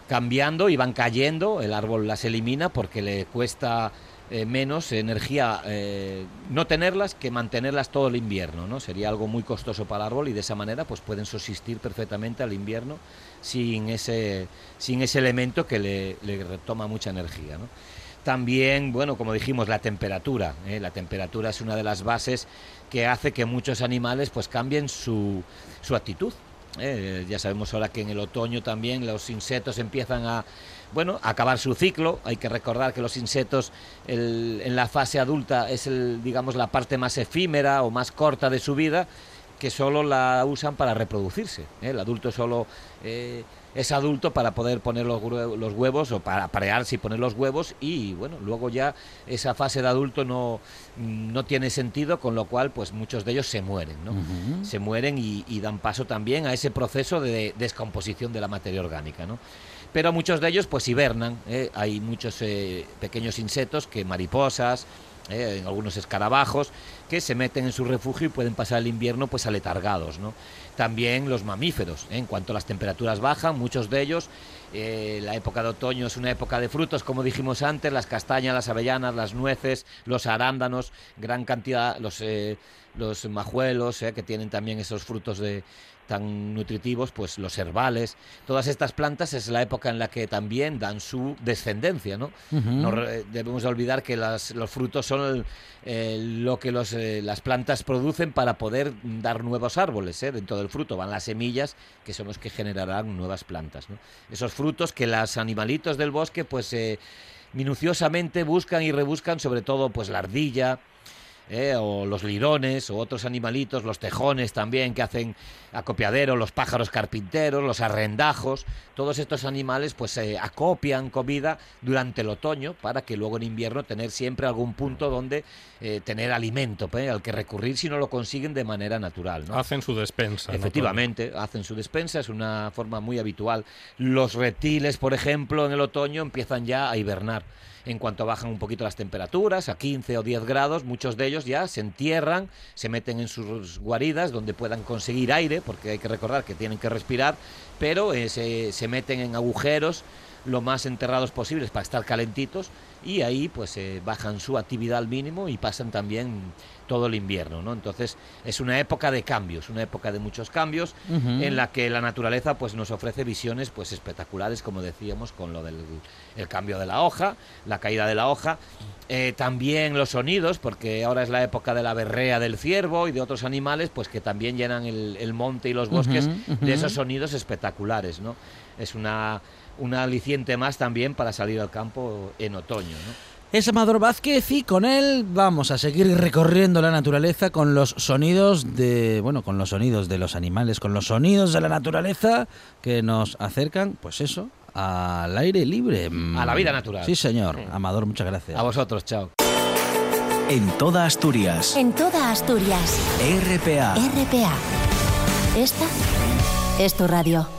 cambiando y van cayendo, el árbol las elimina porque le cuesta eh, menos energía eh, no tenerlas que mantenerlas todo el invierno, ¿no? Sería algo muy costoso para el árbol y de esa manera pues pueden subsistir perfectamente al invierno sin ese, sin ese elemento que le, le retoma mucha energía. También, bueno, como dijimos, la temperatura. ¿eh? La temperatura es una de las bases que hace que muchos animales pues cambien su, su actitud. Ya sabemos ahora que en el otoño también los insectos empiezan a bueno, acabar su ciclo. Hay que recordar que los insectos el- en la fase adulta es el, digamos, la parte más efímera o más corta de su vida que solo la usan para reproducirse. ¿eh? El adulto solo eh, es adulto para poder poner los, los huevos o para parearse y poner los huevos y bueno, luego ya esa fase de adulto no, no tiene sentido, con lo cual pues muchos de ellos se mueren, ¿no? Se mueren y, y dan paso también a ese proceso de descomposición de la materia orgánica, ¿no? Pero muchos de ellos pues hibernan, ¿eh? hay muchos eh, pequeños insectos que mariposas, eh, algunos escarabajos, que se meten en su refugio y pueden pasar el invierno pues aletargados. ¿no? También los mamíferos, en cuanto las temperaturas bajan, muchos de ellos, la época de otoño es una época de frutos, como dijimos antes, las castañas, las avellanas, las nueces, los arándanos, gran cantidad, los, los majuelos, que tienen también esos frutos de, tan nutritivos, pues los herbales, todas estas plantas es la época en la que también dan su descendencia, ¿no? Debemos de olvidar que las- los frutos son el- eh, lo que los, eh, las plantas producen para poder dar nuevos árboles, ¿eh? dentro del fruto van las semillas que son los que generarán nuevas plantas, ¿no? Esos frutos que los animalitos del bosque, pues minuciosamente buscan y rebuscan, sobre todo, pues la ardilla, ¿eh? o los lirones o otros animalitos, los tejones también que hacen acopiadero, los pájaros carpinteros, los arrendajos, todos estos animales pues eh, acopian comida durante el otoño para que luego en invierno tener siempre algún punto donde eh, tener alimento ¿eh? al que recurrir si no lo consiguen de manera natural. ¿no? Hacen su despensa. ¿no? Efectivamente, hacen su despensa, es una forma muy habitual. Los reptiles, por ejemplo, en el otoño empiezan ya a hibernar. En cuanto bajan un poquito las temperaturas, a 15 o 10 grados, muchos de ellos ya se entierran, se meten en sus guaridas donde puedan conseguir aire, porque hay que recordar que tienen que respirar, pero eh, se, se meten en agujeros lo más enterrados posibles para estar calentitos y ahí pues eh, bajan su actividad al mínimo y pasan también todo el invierno, ¿no? Entonces es una época de cambios, una época de muchos cambios en la que la naturaleza pues nos ofrece visiones pues espectaculares como decíamos con lo del el cambio de la hoja, la caída de la hoja, eh, también los sonidos porque ahora es la época de la berrea del ciervo y de otros animales pues que también llenan el, el monte y los bosques de esos sonidos espectaculares, ¿no? Es una una aliciente más también para salir al campo en otoño, ¿no? Es Amador Vázquez y con él vamos a seguir recorriendo la naturaleza con los sonidos de, bueno, con los sonidos de los animales, con los sonidos de la naturaleza que nos acercan, pues eso, al aire libre. A la vida natural. Sí, señor. Amador, muchas gracias. A vosotros, chao. En toda Asturias. En toda Asturias. RPA. RPA. Esta es tu radio.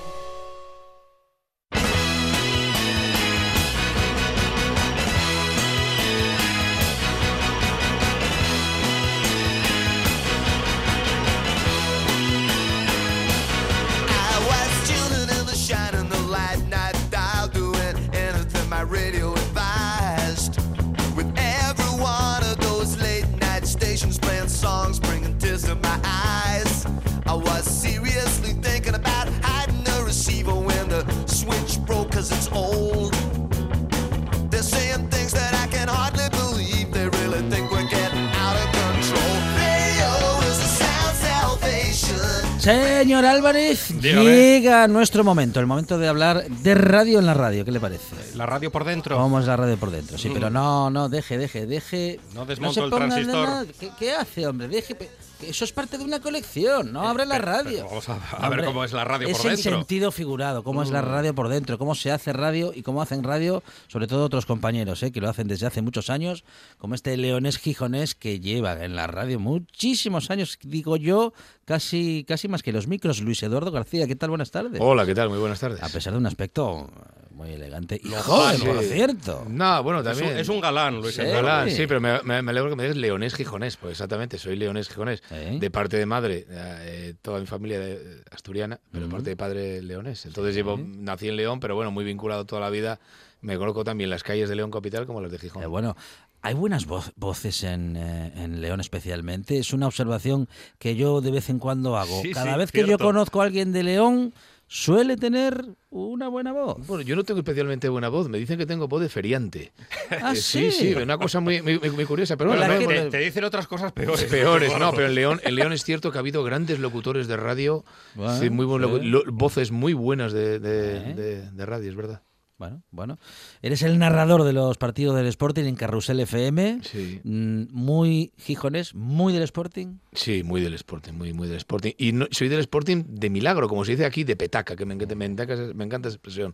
Señor Álvarez, Dígame. llega nuestro momento, el momento de hablar de radio en la radio. ¿Qué le parece? La radio por dentro. ¿Cómo es la radio por dentro? Sí, pero no, no, deje, deje, deje. No desmonto se el transistor. nada. ¿Qué, qué hace, hombre? Deje. Eso es parte de una colección, no abre la pero- radio. pero vamos a- a ver cómo es la radio por es el dentro. sentido figurado, cómo es la Mm. radio por dentro, cómo se hace radio y cómo hacen radio, sobre todo otros compañeros, ¿eh? que lo hacen desde hace muchos años, como este leonés gijonés que lleva en la radio muchísimos años, digo yo, casi, casi más que los micros. Luis Eduardo García, ¿qué tal? Buenas tardes. Hola, ¿qué tal? Muy buenas tardes. A pesar de un aspecto muy elegante y Lozano. joven, Sí. por cierto. No, bueno, Es un, también. es un galán, Luis Sí. Galán, Sí. sí, pero me, me- me alegro que me digas leonés gijonés, pues exactamente, soy leonés gijonés. Sí. De parte de madre, eh, toda mi familia de- asturiana, pero de parte de padre leonés. Entonces llevo, nací en León, pero bueno, muy vinculado toda la vida. Me conozco también las calles de León Capital como las de Gijón. Eh, bueno, hay buenas voces en, eh, en León especialmente. Es una observación que yo de vez en cuando hago. Sí, Cada sí, vez que yo conozco a alguien de León, suele tener una buena voz. Bueno, yo no tengo especialmente buena voz, me dicen que tengo voz de feriante. Ah, Eh, sí, sí, una cosa muy, muy, muy curiosa, pero bueno, no, Te, bueno, te dicen otras cosas peores. Peores, no, pero en León, en León es cierto que ha habido grandes locutores de radio, Bueno, sí, muy buen locu- sí. lo- voces muy buenas de, de, Eh. de- de radio, es verdad. Bueno, bueno. Eres el narrador de los partidos del Sporting en Carrusel FM. Sí. Mm, Muy gijonés, muy del Sporting. Sí, muy del Sporting, muy, muy del Sporting. Y no, soy del Sporting de milagro, como se dice aquí, de petaca, que me encanta, me encanta, me encanta esa expresión.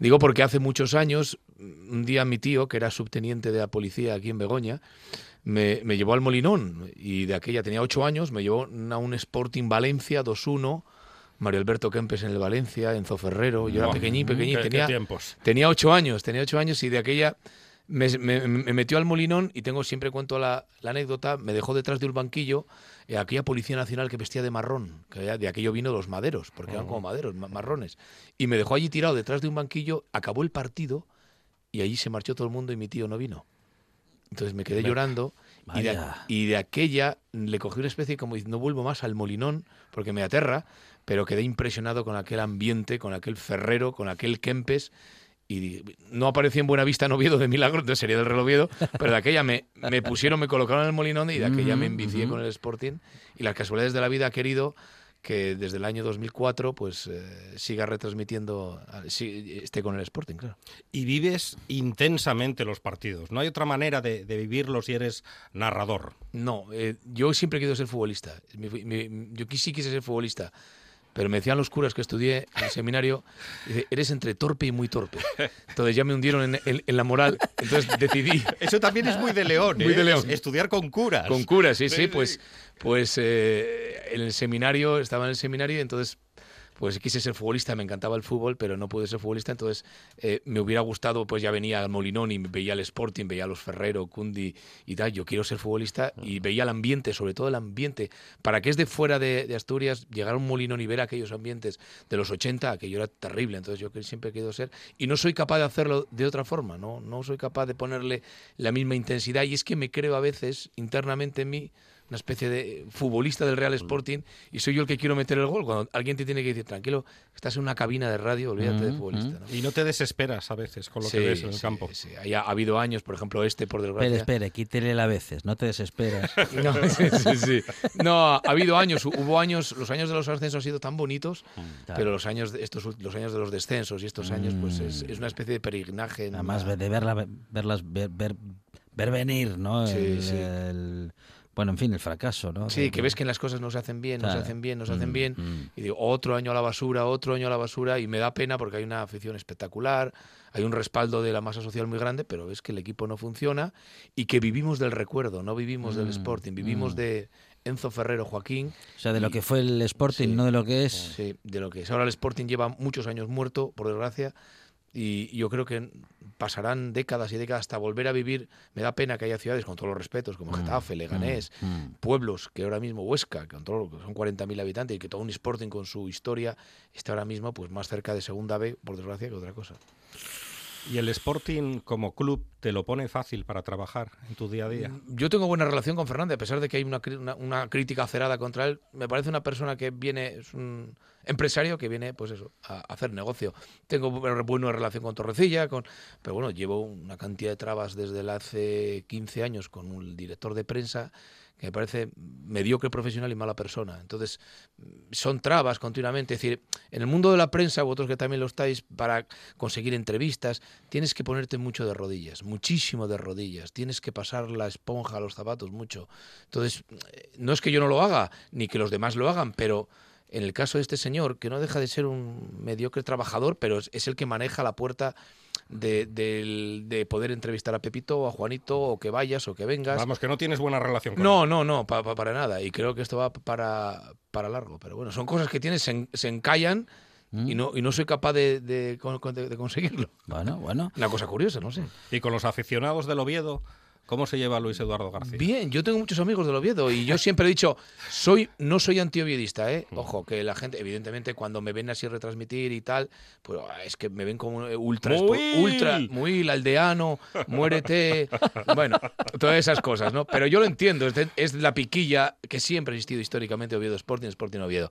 Digo porque hace muchos años, un día mi tío, que era subteniente de la policía aquí en Begoña, me, me llevó al Molinón y de aquella tenía ocho años, me llevó a un Sporting Valencia 2-1, Mario Alberto Kempes en el Valencia, Enzo Ferrero, yo era pequeñín, pequeñín, qué- tenía, tiempos. tenía ocho años, tenía ocho años y de aquella me, me- me metió al Molinón y tengo siempre cuento la, la anécdota, me dejó detrás de un banquillo eh, aquella policía nacional que vestía de marrón, que de aquello vino los maderos, porque eran como maderos, ma- marrones, y me dejó allí tirado detrás de un banquillo, acabó el partido y allí se marchó todo el mundo y mi tío no vino. Entonces me quedé llorando y de, y de aquella le cogí una especie como no vuelvo más al Molinón porque me aterra, pero quedé impresionado con aquel ambiente, con aquel Ferrero, con aquel Kempes. Y no aparecí en Buenavista en Oviedo de milagro, entonces sería del Real Oviedo, pero de aquella me, me pusieron, me colocaron en el Molinón y de aquella me envicié con el Sporting. Y las casualidades de la vida ha querido que desde el año 2004 pues eh, siga retransmitiendo, ah, sí, esté con el Sporting, claro. Y vives intensamente los partidos. No hay otra manera de, de vivirlos si eres narrador. No, eh, yo siempre he querido ser futbolista. Mi- mi- yo sí quise ser futbolista. Pero me decían los curas que estudié en el seminario, dice, eres entre torpe y muy torpe. Entonces ya me hundieron en, en- en la moral. Entonces decidí Eso también es muy de León. Muy ¿eh? de León. Es- Estudiar con curas. con curas, sí, sí, pues, pues eh, en el seminario, estaba en el seminario y entonces pues quise ser futbolista, me encantaba el fútbol, pero no pude ser futbolista, entonces eh, me hubiera gustado, pues ya venía al Molinón y veía el Sporting, veía a los Ferrero, Cundi y tal, yo quiero ser futbolista y veía el ambiente, sobre todo el ambiente, para que es de fuera de, de Asturias, llegar a un Molinón y ver aquellos ambientes de los 80, aquello era terrible, entonces yo que siempre he querido ser, y no soy capaz de hacerlo de otra forma, no, no soy capaz de ponerle la misma intensidad, y es que me creo a veces internamente en mí, una especie de futbolista del Real Sporting y soy yo el que quiero meter el gol. Cuando alguien te tiene que decir, tranquilo, estás en una cabina de radio, olvídate de futbolista. ¿no? Y no te desesperas a veces con lo Sí, que ves en el sí, campo. sí. Ahí ha, ha habido años, por ejemplo, este, por desgracia. espere, quítele la veces, no te desesperas. No, sí, sí, sí. No, ha habido años, hubo años, los años de los ascensos han sido tan bonitos, pero los años de estos los años de los descensos y estos años pues es, es una especie de peregrinaje. en Además una- de verla, verlas, ver, ver, ver venir, ¿no? Sí, el, sí. el- bueno, en fin, el fracaso, ¿no? Sí, que ves que las cosas no se hacen bien, no se hacen bien, no se hacen Mm, bien. mm. Y digo, otro año a la basura, otro año a la basura. Y me da pena porque hay una afición espectacular, hay un respaldo de la masa social muy grande, pero ves que el equipo no funciona y que vivimos del recuerdo, no vivimos del Mm, Sporting, vivimos de Enzo Ferrero Joaquín. O sea, de lo que fue el Sporting, Sí. no de lo que es. Sí, de lo que es. Ahora el Sporting lleva muchos años muerto, por desgracia, y yo creo que pasarán décadas y décadas hasta volver a vivir. Me da pena que haya ciudades, con todos los respetos, como Getafe, Leganés, mm. pueblos que ahora mismo Huesca, que todo son 40.000 habitantes y que todo un Sporting con su historia está ahora mismo pues más cerca de Segunda B, por desgracia, que otra cosa. Y el Sporting como club te lo pone fácil para trabajar en tu día a día. Yo tengo buena relación con Fernández, a pesar de que hay una, una, crítica acerada contra él. Me parece una persona que viene, es un empresario que viene, pues eso, a, hacer negocio. Tengo bu- buena relación con Torrecilla, con, pero bueno, llevo una cantidad de trabas desde hace 15 años con un director de prensa que me parece mediocre profesional y mala persona. Entonces, son trabas continuamente. Es decir, en el mundo de la prensa, vosotros que también lo estáis, para conseguir entrevistas, tienes que ponerte mucho de rodillas, muchísimo de rodillas. Tienes que pasar la esponja a los zapatos mucho. Entonces, no es que yo no lo haga, ni que los demás lo hagan, pero en el caso de este señor, que no deja de ser un mediocre trabajador, pero es, es el que maneja la puerta de, de poder entrevistar a Pepito o a Juanito, o que vayas o que vengas. Vamos, que no tienes buena relación con No, él. no, no, pa- pa- para nada. Y creo que esto va para, para largo. Pero bueno, son cosas que tienes, se, en- se encallan y, no, y no soy capaz de- de conseguirlo. Bueno, bueno. Una cosa curiosa, no sé. Y con los aficionados del Oviedo, ¿cómo se lleva Luis Eduardo García? Bien, yo tengo muchos amigos del Oviedo y yo siempre he dicho, soy no soy antioviedista, ¿eh? Ojo, que la gente, evidentemente, cuando me ven así retransmitir y tal, pues ah, es que me ven como un ultra, Muy. ultra, muy aldeano, muérete, bueno, todas esas cosas, ¿no? Pero yo lo entiendo, es, de- es la piquilla que siempre ha existido históricamente Oviedo Sporting, Sporting Oviedo.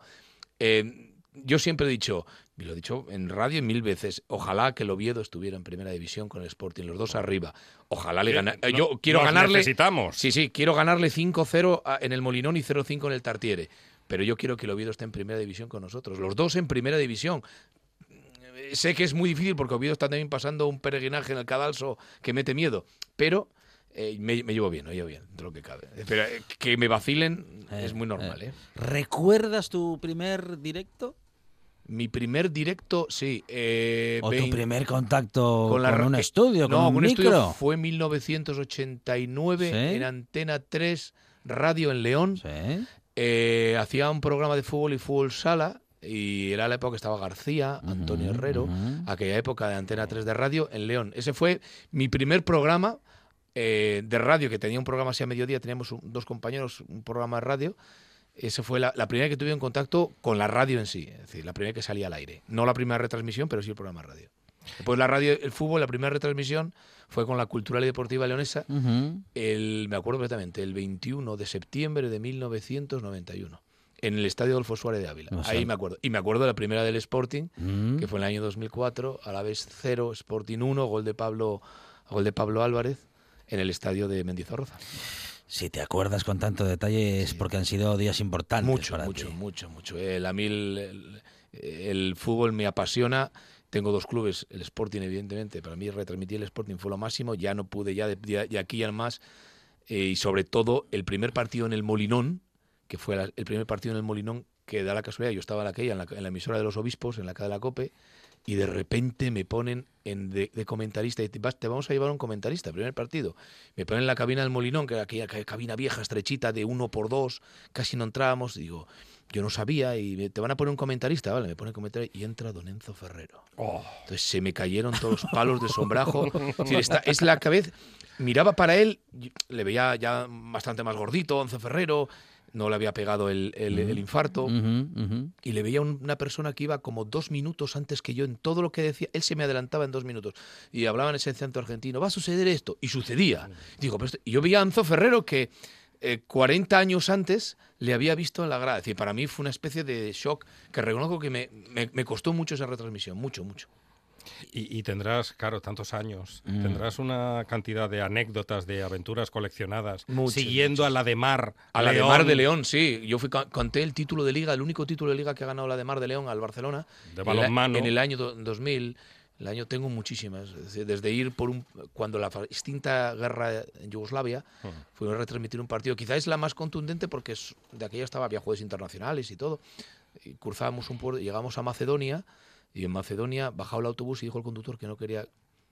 Eh, yo siempre he dicho, y lo he dicho en radio mil veces, ojalá que el Oviedo estuviera en primera división con el Sporting, los dos arriba. Ojalá le Que gana. no- Yo quiero nos ganarle. necesitamos. Sí, sí, quiero ganarle 5-0 a- en el Molinón y 0-5 en el Tartiere. Pero yo quiero que el Oviedo esté en primera división con nosotros. Los dos en primera división. Eh, Sé que es muy difícil porque Oviedo está también pasando un peregrinaje en el Cadalso que mete miedo. Pero eh, me, me llevo bien, me llevo bien, de lo que cabe. Pero eh, que me vacilen es muy normal, ¿eh? ¿Recuerdas tu primer directo? Mi primer directo, sí. eh, ¿O tu primer contacto con, la un estudio, no, con un micro? estudio fue en 1989 ¿Sí? en Antena 3 Radio en León. Sí. Eh, hacía un programa de fútbol y fútbol sala y era la época que estaba García, Antonio Herrero, aquella época de Antena 3 de radio en León. Ese fue mi primer programa eh, de radio, que tenía un programa así a mediodía, teníamos un- dos compañeros, un programa de radio. Esa fue la, la primera que tuve en contacto con la radio en sí, es decir, la primera que salía al aire. No la primera retransmisión, pero sí el programa de radio. Después la radio, el fútbol, la primera retransmisión fue con la Cultural y Deportiva Leonesa, el, me acuerdo perfectamente, el 21 de septiembre de 1991, en el Estadio Adolfo Suárez de Ávila. O sea- Ahí me acuerdo. Y me acuerdo de la primera del Sporting, Mm. que fue en el año 2004, a la vez 0, Sporting 1, gol de Pablo, gol de Pablo Álvarez en el estadio de Mendizorroza. Si te acuerdas con tanto detalle es porque han sido días importantes Mucho, para mucho, ti. mucho, mucho. El, a mí el, el- el fútbol me apasiona. Tengo dos clubes, el Sporting evidentemente. Para mí retransmitir el Sporting fue lo máximo. Ya no pude, ya de, de- de aquí al más. Eh, y sobre todo el primer partido en el Molinón, que fue la- el primer partido en el Molinón, que da la casualidad, yo estaba en aquella, en la, en la emisora de los obispos, en la cadena COPE, y de repente me ponen en de, de comentarista y te, vas- te vamos a llevar un comentarista, primer partido. Me ponen en la cabina del Molinón, que era aquella ca- cabina vieja, estrechita, de uno por dos, casi no entrábamos, y digo, yo no sabía, y me- te van a poner un comentarista, vale, me pone comentarista, y entra Don Enzo Ferrero. Entonces se me cayeron todos los palos de sombrajo. Es, decir, esta- es la cabeza. Miraba para él, le veía ya bastante más gordito, Enzo Ferrero, no le había pegado el, el- el infarto. Y le veía un- una persona que iba como dos minutos antes que yo en todo lo que decía. Él se me adelantaba en dos minutos. Y hablaba en ese acento argentino, va a suceder esto. Y sucedía. Digo, pero esto- y yo veía a Enzo Ferrero que eh, 40 años antes le había visto en la grada. Es decir, para mí fue una especie de shock que reconozco que me, me- me costó mucho esa retransmisión. Mucho, mucho. Y, y tendrás, claro, tantos años, Mm. tendrás una cantidad de anécdotas, de aventuras coleccionadas, siguiendo a la de Mar. A la de Mar de León, sí. Yo fui, conté el título de liga, el único título de liga que ha ganado la de Mar de León al Barcelona. De balonmano. En el año do- 2000. El año tengo muchísimas. Desde ir por un. Cuando la extinta guerra en Yugoslavia, fuimos a retransmitir un partido. Quizá es la más contundente porque es- de aquella estaba, había juegos internacionales y todo. Y cruzábamos un puerto, llegamos a Macedonia. Y en Macedonia bajaba el autobús y dijo el conductor que no quería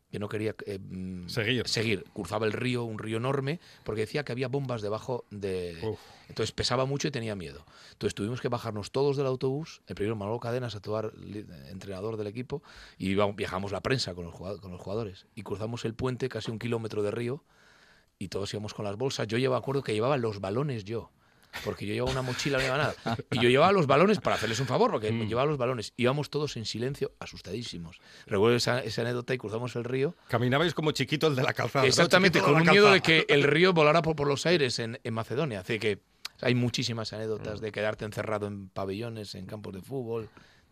que no quería eh, mm, Seguir. seguir. Cruzaba el río, un río enorme, porque decía que había bombas debajo de... Uf. Entonces pesaba mucho y tenía miedo. Entonces tuvimos que bajarnos todos del autobús, el primero Manolo Cadenas, actuar entrenador del equipo, y viajamos la prensa con los, con los jugadores. Y cruzamos el puente, casi un kilómetro de río, y todos íbamos con las bolsas. Yo llevaba, acuerdo que llevaba los balones yo. Porque yo llevaba una mochila, no llevaba nada. Y yo llevaba los balones para hacerles un favor, porque Mm. llevaba los balones. Íbamos todos en silencio, asustadísimos. Recuerdo esa, esa anécdota y cruzamos el río. Caminabais como chiquito el de la calzada. Exactamente, con un miedo de que el río volara por, por los aires en, en Macedonia. Así que hay muchísimas anécdotas de quedarte encerrado en pabellones, en campos de fútbol.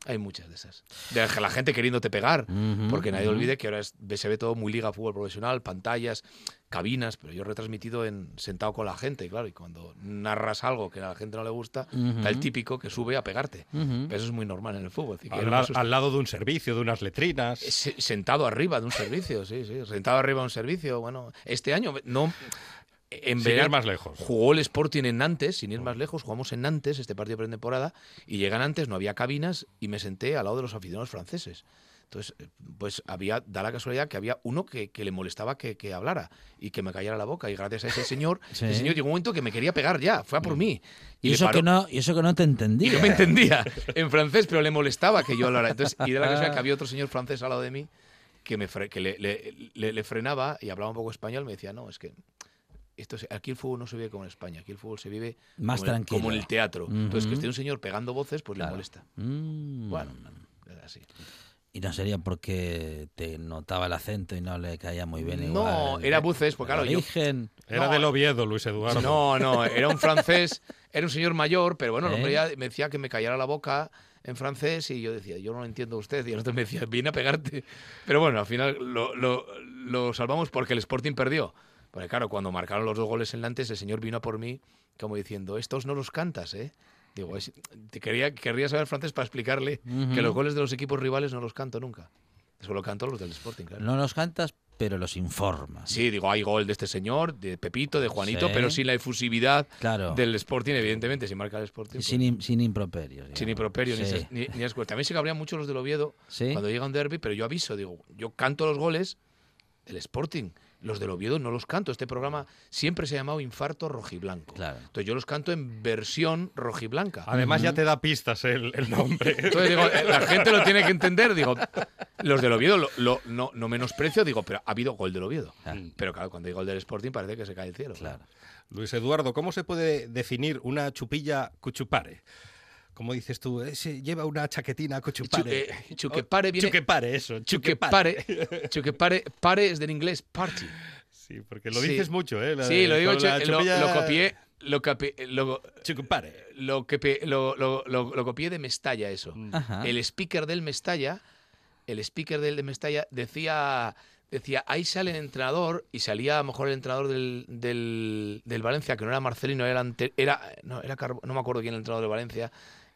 Hay muchas de esas. De la gente queriéndote pegar. Porque nadie olvide que ahora es- se ve todo muy liga fútbol profesional, pantallas, cabinas, pero yo he retransmitido en, sentado con la gente, claro, y cuando narras algo que a la gente no le gusta, está el típico que sube a pegarte. Pero eso es muy normal en el fútbol. así que Al, la- al lado de un servicio, de unas letrinas. Se- Sentado arriba de un servicio, sí, sí. Sentado arriba de un servicio. Bueno, este año no. En Sin ir más lejos. Jugó el Sporting en Nantes, sin ir más lejos. Jugamos en Nantes este partido de pretemporada. Y llega Nantes, no había cabinas y me senté al lado de los aficionados franceses. Entonces, eh, pues había, da la casualidad que había uno que, que le molestaba que, que hablara y que me callara la boca. Y gracias a ese señor, Sí. el señor llegó un momento que me quería pegar ya, fue a por mí. Y, le eso que no, y eso que no te entendía. y no me entendía en francés, pero le molestaba que yo hablara. Entonces, y de la casualidad que había otro señor francés al lado de mí que, me fre- que le, le- le- le frenaba y hablaba un poco español. Me decía, no, es que esto se- aquí el fútbol no se vive como en España. Aquí el fútbol se vive Más como, en- tranquilo. como en el teatro. Entonces, que esté un señor pegando voces, pues Claro. le molesta. Mm. Bueno, así. Y no sería porque te notaba el acento y no le caía muy bien No, igual. era buces, porque el claro, yo- origen. Era No, del Oviedo, Luis Eduardo. No, no, era un francés, era un señor mayor, pero bueno, el hombre ¿Eh? ya me decía que me callara la boca en francés y yo decía, yo no lo entiendo a usted. Y el otro me decía, viene a pegarte. Pero bueno, al final lo, lo- lo salvamos porque el Sporting perdió. Porque claro, cuando marcaron los dos goles en Nantes, el señor vino a por mí como diciendo, estos no los cantas, ¿eh? Digo, es- te quería, querría saber francés para explicarle que los goles de los equipos rivales no los canto nunca. Solo canto los del Sporting, claro. No los cantas, pero los informas. Sí, digo, hay gol de este señor, de Pepito, de Juanito, Sí. pero sin la efusividad Claro. del Sporting, evidentemente. Si marca el Sporting. pues, Sin, sin improperios. sin digamos. improperio ni, Sí. ni, ni ascuas. También se cabrían mucho los del Oviedo Sí. cuando llega un derby, pero yo aviso, digo, yo canto los goles del Sporting, los del Oviedo no los canto. Este programa siempre se ha llamado Infarto Rojiblanco. Claro. Entonces yo los canto en versión rojiblanca. Además ya te da pistas el, el nombre. Entonces digo, la gente lo tiene que entender. Digo, los del Oviedo lo, lo- no, no menosprecio, digo, pero ha habido gol del Oviedo. Ah. Pero claro, cuando hay gol del Sporting parece que se cae el cielo. Claro. Luis Eduardo, ¿cómo se puede definir una chupilla cuchupare? Como dices tú, ese lleva una chaquetina cuchupare. Chu- eh, chuquepare viene- Chuquepare, eso. Chuquepare. Chuquepare pare es del inglés party. Sí, porque lo Sí. dices mucho, ¿eh? La Sí, de- lo digo, la lo, lo copié. Lo, capi- lo, Chuquepare. lo, lo, lo- lo- lo copié de Mestalla, eso. Ajá. El speaker del Mestalla, el speaker del de Mestalla decía, decía, ahí sale el entrenador, y salía a lo mejor el entrenador del, del, del Valencia, que no era Marcelino, era, ante- era, no, era Carbo- no me acuerdo quién era el entrenador del Valencia,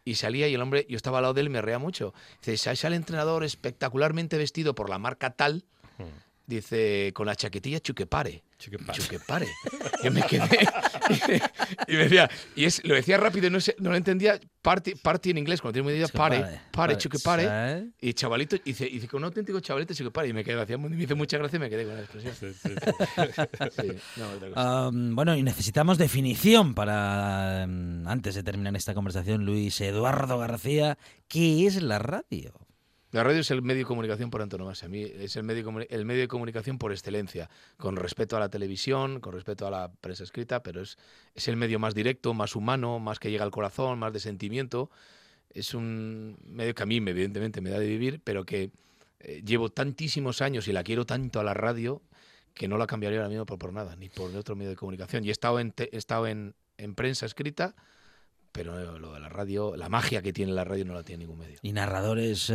y salía y el hombre, yo estaba al lado de él y me reía mucho. Dice, ahí sale el entrenador espectacularmente vestido por la marca tal, dice, con la chaquetilla chuquepare. Chuquepare. Chuquepare. Yo me quedé y me decía, y es, lo decía rápido y no, sé- no lo entendía, party, party en inglés, cuando tiene muy idea, pare, pare, Pare. chuquepare. ¿Sabes? Y chavalito, y dice, y dice, con un auténtico chavalito chuquepare. Y me quedé, hacía, me hizo mucha gracia y me quedé con la expresión. Sí. Um, bueno, y necesitamos definición para, um, antes de terminar esta conversación, Luis Eduardo García, ¿qué es la radio? La radio es el medio de comunicación por antonomasia. A mí es el medio, el medio de comunicación por excelencia, con respeto a la televisión, con respeto a la prensa escrita, pero es, es el medio más directo, más humano, más que llega al corazón, más de sentimiento. Es un medio que a mí, evidentemente, me da de vivir, pero que eh, llevo tantísimos años y la quiero tanto a la radio que no la cambiaría ahora mismo por, por nada, ni por otro medio de comunicación. Y he estado en, he estado en prensa escrita, pero lo de la radio, la magia que tiene la radio no la tiene ningún medio. Y narradores eh,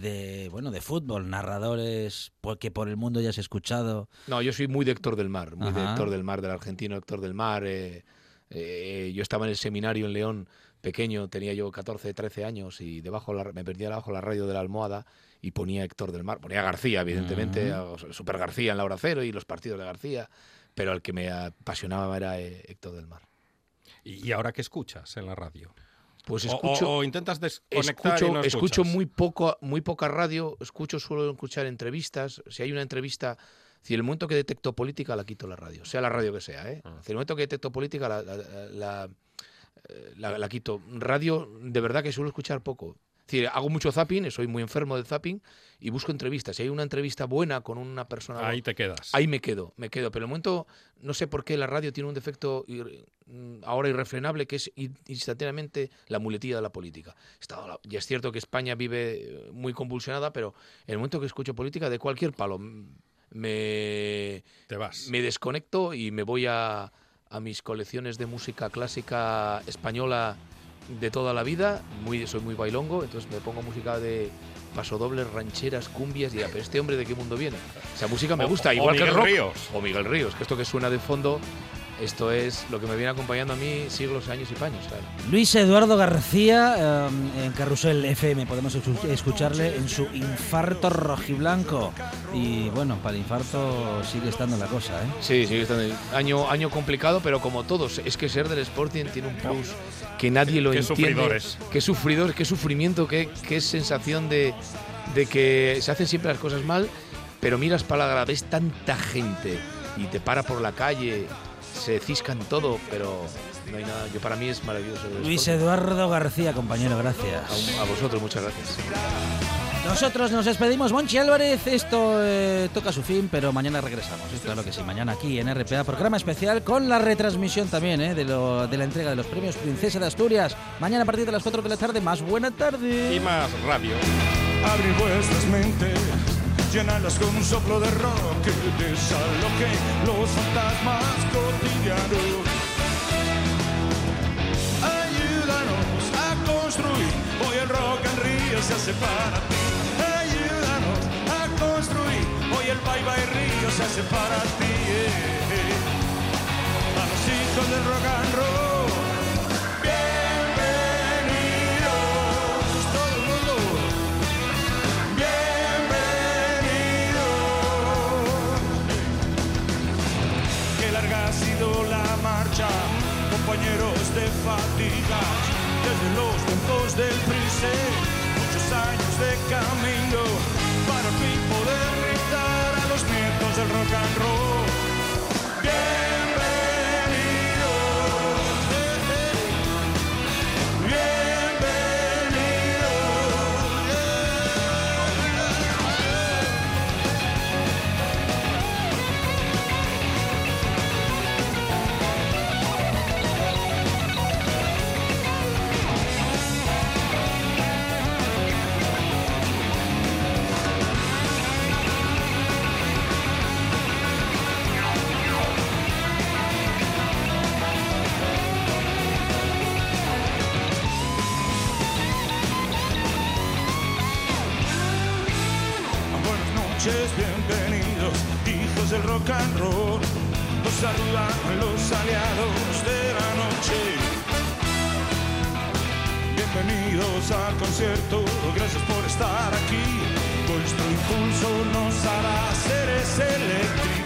de, bueno, de fútbol, narradores que por el mundo ya has escuchado. No, yo soy muy de Héctor del Mar, muy de. Héctor del Mar, del argentino Héctor del Mar. eh, eh, yo estaba en el seminario en León pequeño, tenía yo 14, 13 años y debajo la- me perdía abajo la radio de la almohada y ponía Héctor del Mar. Ponía García, evidentemente, Super García en la hora cero y los partidos de García, pero el que me apasionaba era eh, Héctor del Mar. ¿Y ahora qué escuchas en la radio? Pues escucho, o, o intentas desconectar escucho, y no escucho escuchas? muy poco, muy poca radio, escucho suelo escuchar entrevistas. Si hay una entrevista, si el momento que detecto política la quito la radio, sea la radio que sea, ¿eh? Ah. Si el momento que detecto política la, la, la- eh, la- la quito. Radio, de verdad que suelo escuchar poco. Decir, hago mucho zapping, soy muy enfermo del zapping y busco entrevistas. Si hay una entrevista buena con una persona Ahí te quedas. Ahí me quedo, me quedo. Pero el momento, no sé por qué la radio tiene un defecto ir- mm, ahora irrefrenable que es in- instantáneamente la muletilla de la política. Está Ya es cierto que España vive eh, muy convulsionada, pero en el momento que escucho política de cualquier palo me, Te vas. me desconecto y me voy a, a mis colecciones de música clásica española de toda la vida. Muy, soy muy bailongo, entonces me pongo música de pasodobles, rancheras, cumbias y ya, pero este hombre de qué mundo viene. Esa música me gusta, o igual que el Miguel rock. Ríos. O Miguel Ríos, que esto que suena de fondo, esto es lo que me viene acompañando a mí siglos, años y paños. claro. Luis Eduardo García um, en Carrusel FM, podemos escu- escucharle en su infarto rojiblanco. Y bueno, para el infarto sigue estando la cosa, ¿eh? Sí, sigue estando año, año complicado, pero como todos, es que ser del Sporting tiene un plus que nadie lo Qué entiende. sufridores. Qué sufridor, qué sufrimiento, qué, qué sensación de, de que se hacen siempre las cosas mal, pero miras para la grada, ves tanta gente y te para por la calle, se ciscan todo, pero no hay nada. Yo para mí es maravilloso. Luis. Eduardo García, compañero, gracias. A, a vosotros, muchas gracias. Nosotros nos despedimos, Monchi Álvarez. Esto eh, toca su fin, pero mañana regresamos. ¿eh? Claro que sí, mañana aquí en RPA, programa especial con la retransmisión también ¿eh? de, lo- de la entrega de los premios Princesa de Asturias. Mañana a partir de las 4 de la tarde, más buena tarde. Y más radio. Abrir vuestras mentes, llenarlas con un soplo de rock que desaloje los fantasmas cotidianos. Ayúdanos a construir, hoy el rock en Río se hace para ti. Ayúdanos a construir, hoy el bye bye Río se hace para ti. A los hijos del rock and roll, tiempos del Prince, muchos años de camino para al fin poder gritar a los nietos del rock and roll. Bienvenidos, hijos del rock and roll. Los saludan los aliados de la noche. Bienvenidos al concierto, gracias por estar aquí. Vuestro impulso nos hará seres eléctricos.